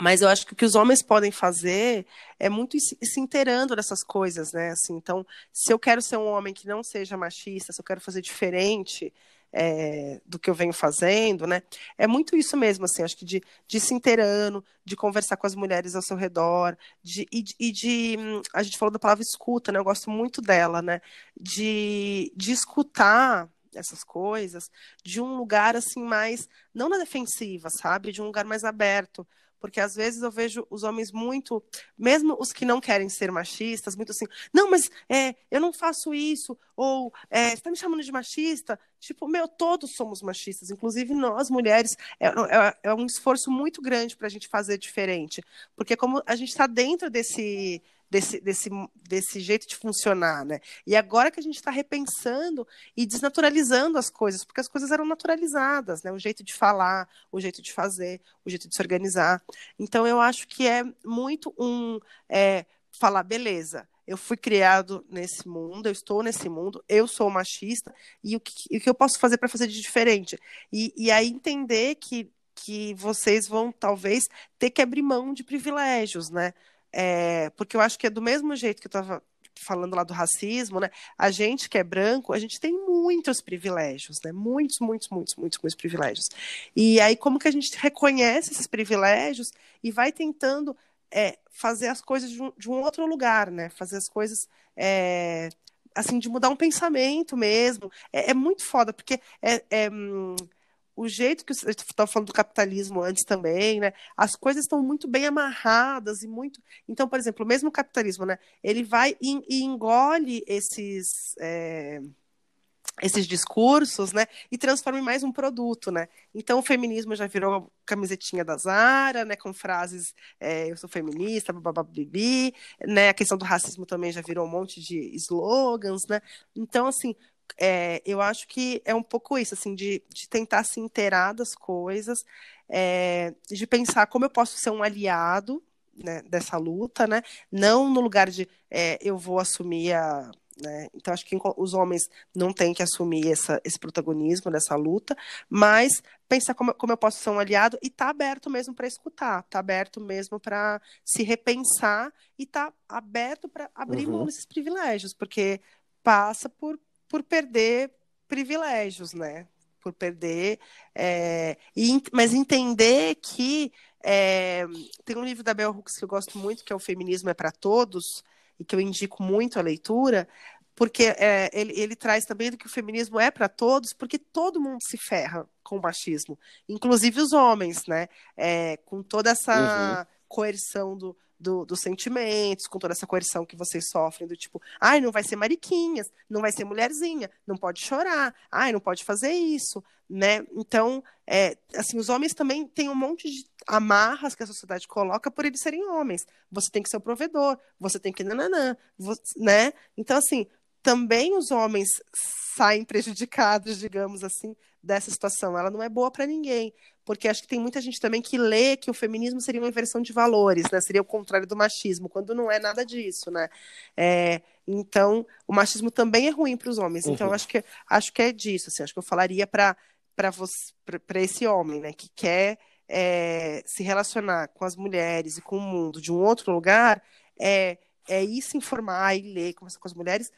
Mas eu acho que o que os homens podem fazer é muito ir se inteirando dessas coisas, né? Assim, então, se eu quero ser um homem que não seja machista, se eu quero fazer diferente, é, do que eu venho fazendo, né? É muito isso mesmo, assim, acho que de, de se inteirando, de conversar com as mulheres ao seu redor, de, e, e de. A gente falou da palavra escuta, né? Eu gosto muito dela, né? De, de escutar essas coisas de um lugar assim mais não na defensiva, sabe? De um lugar mais aberto, porque às vezes eu vejo os homens muito, mesmo os que não querem ser machistas, muito assim, não, mas é, eu não faço isso, ou é, você está me chamando de machista? Tipo, meu, todos somos machistas, inclusive nós mulheres, é, é, é um esforço muito grande para a gente fazer diferente, porque como a gente está dentro desse desse, desse, desse jeito de funcionar, né? E agora que a gente está repensando e desnaturalizando as coisas, porque as coisas eram naturalizadas, né? O jeito de falar, o jeito de fazer, o jeito de se organizar. Então, eu acho que é muito um é, falar, beleza, eu fui criado nesse mundo, eu estou nesse mundo, eu sou machista, e o que, o que eu posso fazer para fazer de diferente? E, e aí entender que, que vocês vão, talvez, ter que abrir mão de privilégios, né? É, porque eu acho que é do mesmo jeito que eu estava falando lá do racismo, né? A gente que é branco, a gente tem muitos privilégios, né? Muitos, muitos, muitos, muitos, muitos privilégios. E aí, como que a gente reconhece esses privilégios e vai tentando é, fazer as coisas de um, de um, outro lugar, né? Fazer as coisas. É, assim, de mudar um pensamento mesmo. É, é muito foda, porque é, é hum, o jeito que você estava falando do capitalismo antes também, né? As coisas estão muito bem amarradas e muito. Então, por exemplo, mesmo o capitalismo, né? Ele vai e, e engole esses. É esses discursos, né, e transforma em mais um produto, né. Então o feminismo já virou camisetinha da Zara, né, com frases é, eu sou feminista, bababibi, né, a questão do racismo também já virou um monte de slogans, né. Então assim é, eu acho que é um pouco isso, assim, de, de tentar se inteirar das coisas, é, de pensar como eu posso ser um aliado né, dessa luta, né? Não no lugar de é, eu vou assumir a. Né? Então, acho que os homens não têm que assumir essa, esse protagonismo dessa luta, mas pensar como, como eu posso ser um aliado e tá aberto mesmo para escutar, tá aberto mesmo para se repensar e tá aberto para abrir uhum. mão desses privilégios, porque passa por por perder privilégios, né? Por perder. É, e, mas entender que é, tem um livro da Bell Hooks que eu gosto muito, que é O Feminismo é para Todos, e que eu indico muito a leitura, porque é, ele, ele, traz também do que o feminismo é para todos, porque todo mundo se ferra com o machismo, inclusive os homens, né? É, com toda essa uhum. coerção do, do, dos sentimentos, com toda essa coerção que vocês sofrem, do tipo, ai, não vai ser mariquinhas, não vai ser mulherzinha, não pode chorar, ai, não pode fazer isso, né? Então, é, assim, os homens também têm um monte de amarras que a sociedade coloca por eles serem homens. Você tem que ser o provedor, você tem que nananã, você, né? Então, assim, também os homens saem prejudicados, digamos assim, dessa situação. Ela não é boa para ninguém, porque acho que tem muita gente também que lê que o feminismo seria uma inversão de valores, né? Seria o contrário do machismo, quando não é nada disso, né? É, então, o machismo também é ruim para os homens. Então, uhum. Então, acho que acho que é disso. Assim, acho que eu falaria para para esse homem, né, que quer é, se relacionar com as mulheres e com o mundo de um outro lugar, é, é ir se informar e ler, conversar com as mulheres,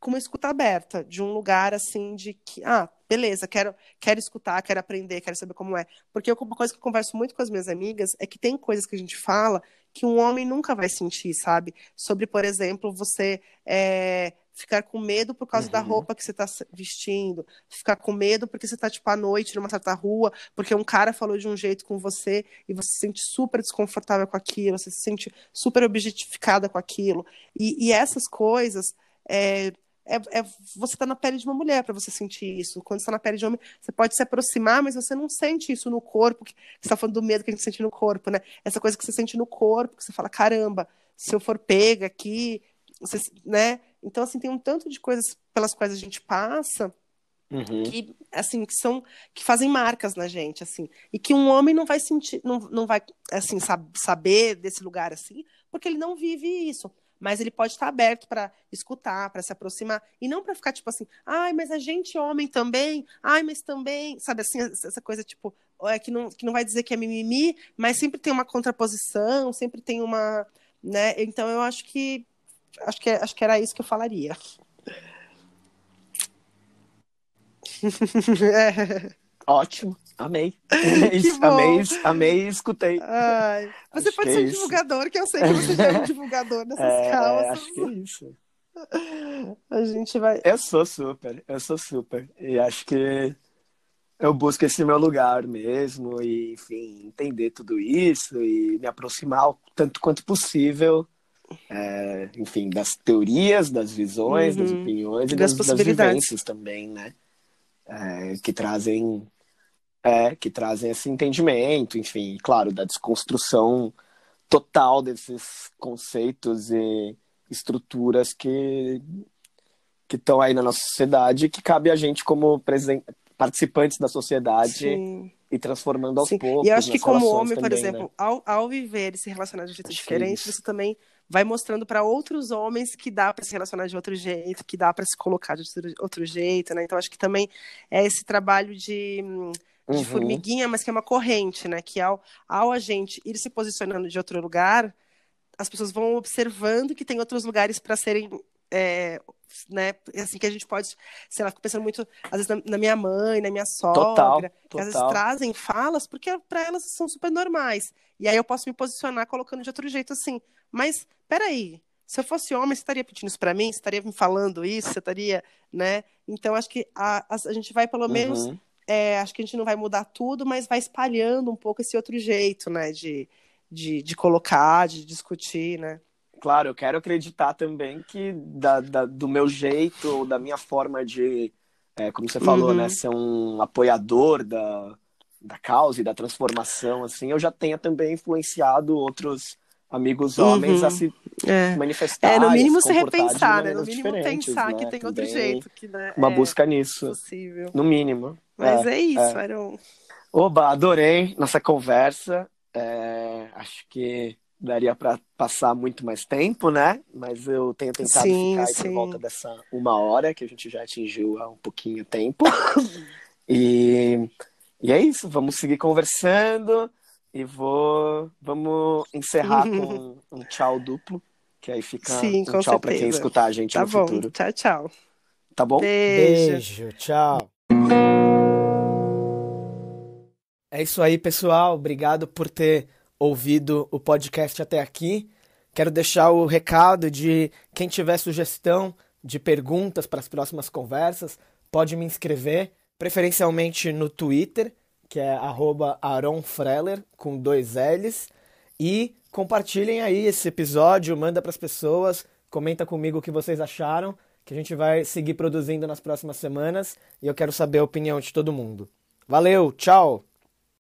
com uma escuta aberta, de um lugar assim de que, ah, beleza, quero, quero escutar, quero aprender, quero saber como é. Porque uma coisa que eu converso muito com as minhas amigas é que tem coisas que a gente fala que um homem nunca vai sentir, sabe? Sobre, por exemplo, você é, ficar com medo por causa uhum. da roupa que você está vestindo, ficar com medo porque você está, tipo, à noite numa certa rua, porque um cara falou de um jeito com você e você se sente super desconfortável com aquilo, você se sente super objetificada com aquilo. E, e essas coisas. É, é, é você está na pele de uma mulher para você sentir isso. Quando está na pele de homem, você pode se aproximar, mas você não sente isso no corpo. Que, você está falando do medo que a gente sente no corpo, né? Essa coisa que você sente no corpo, que você fala, caramba, se eu for pega aqui, você, né? Então, assim, tem um tanto de coisas pelas quais a gente passa Uhum. que assim que são que fazem marcas na gente assim e que um homem não vai sentir não, não vai assim sab saber desse lugar assim porque ele não vive isso mas ele pode estar aberto para escutar, para se aproximar, e não para ficar tipo assim, ai, mas a gente homem também, ai, mas também, sabe assim, essa coisa tipo, é, que, não, que não vai dizer que é mimimi, mas sempre tem uma contraposição, sempre tem uma, né, então eu acho que, acho que, acho que era isso que eu falaria. é. Ótimo, amei. amei, amei, escutei. Ai, você acho pode ser é um divulgador, que eu sei que você já é um divulgador dessas é, causas. Acho que é isso. A gente vai. Eu sou super, eu sou super. E acho que eu busco esse meu lugar mesmo, e, enfim, entender tudo isso e me aproximar tanto quanto possível, é, enfim, das teorias, das visões, uhum. das opiniões e das, das, das vivências também, né? é, que trazem é, que trazem esse entendimento, enfim, claro, da desconstrução total desses conceitos e estruturas que que estão aí na nossa sociedade que cabe a gente como participantes da sociedade Sim. e transformando aos Sim. poucos. E eu acho que como homem, também, por exemplo, né? ao, ao viver e se relacionar de um jeito diferente, você também vai mostrando para outros homens que dá para se relacionar de outro jeito, que dá para se colocar de outro jeito, né? Então acho que também é esse trabalho de, de uhum. formiguinha, mas que é uma corrente, né? Que ao, ao a gente ir se posicionando de outro lugar, as pessoas vão observando que tem outros lugares para serem é, né, assim que a gente pode, sei lá, fico pensando muito, às vezes, na, na minha mãe, na minha sogra, total, que total. às vezes trazem falas, porque para elas são super normais. E aí eu posso me posicionar colocando de outro jeito assim. Mas, peraí, se eu fosse homem, você estaria pedindo isso para mim? Você estaria me falando isso? Você estaria, né? Então, acho que a, a, a gente vai, pelo uhum. É, acho que a gente não vai mudar tudo, mas vai espalhando um pouco esse outro jeito, né? De, de, de colocar, de discutir, né? Claro, eu quero acreditar também que da, da do meu jeito, da minha forma de, é, como você falou, né, uhum. né, ser um apoiador da, da causa e da transformação, assim, eu já tenha também influenciado outros amigos homens uhum. a se é. manifestar. É, no mínimo se repensar, né? No mínimo pensar né? que tem outro jeito. Que, né? Uma é busca nisso. Possível. No mínimo. Mas é, é isso, é. Aaron. Oba, adorei nossa conversa. É, acho que daria para passar muito mais tempo, né? Mas eu tenho tentado sim, ficar sim. por volta dessa uma hora que a gente já atingiu há um pouquinho tempo. e, e é isso, vamos seguir conversando e vou vamos encerrar com um tchau duplo, que aí fica sim, um tchau para quem escutar a gente tá no bom. futuro. Tchau, tchau. Tá bom? Beijo. Beijo, tchau. É isso aí, pessoal. Obrigado por ter ouvido o podcast até aqui. Quero deixar o recado de quem tiver sugestão de perguntas para as próximas conversas, pode me inscrever, preferencialmente no Twitter, que é @aronfreller com dois L's, e compartilhem aí esse episódio, manda para as pessoas, comenta comigo o que vocês acharam, que a gente vai seguir produzindo nas próximas semanas e eu quero saber a opinião de todo mundo. Valeu, tchau.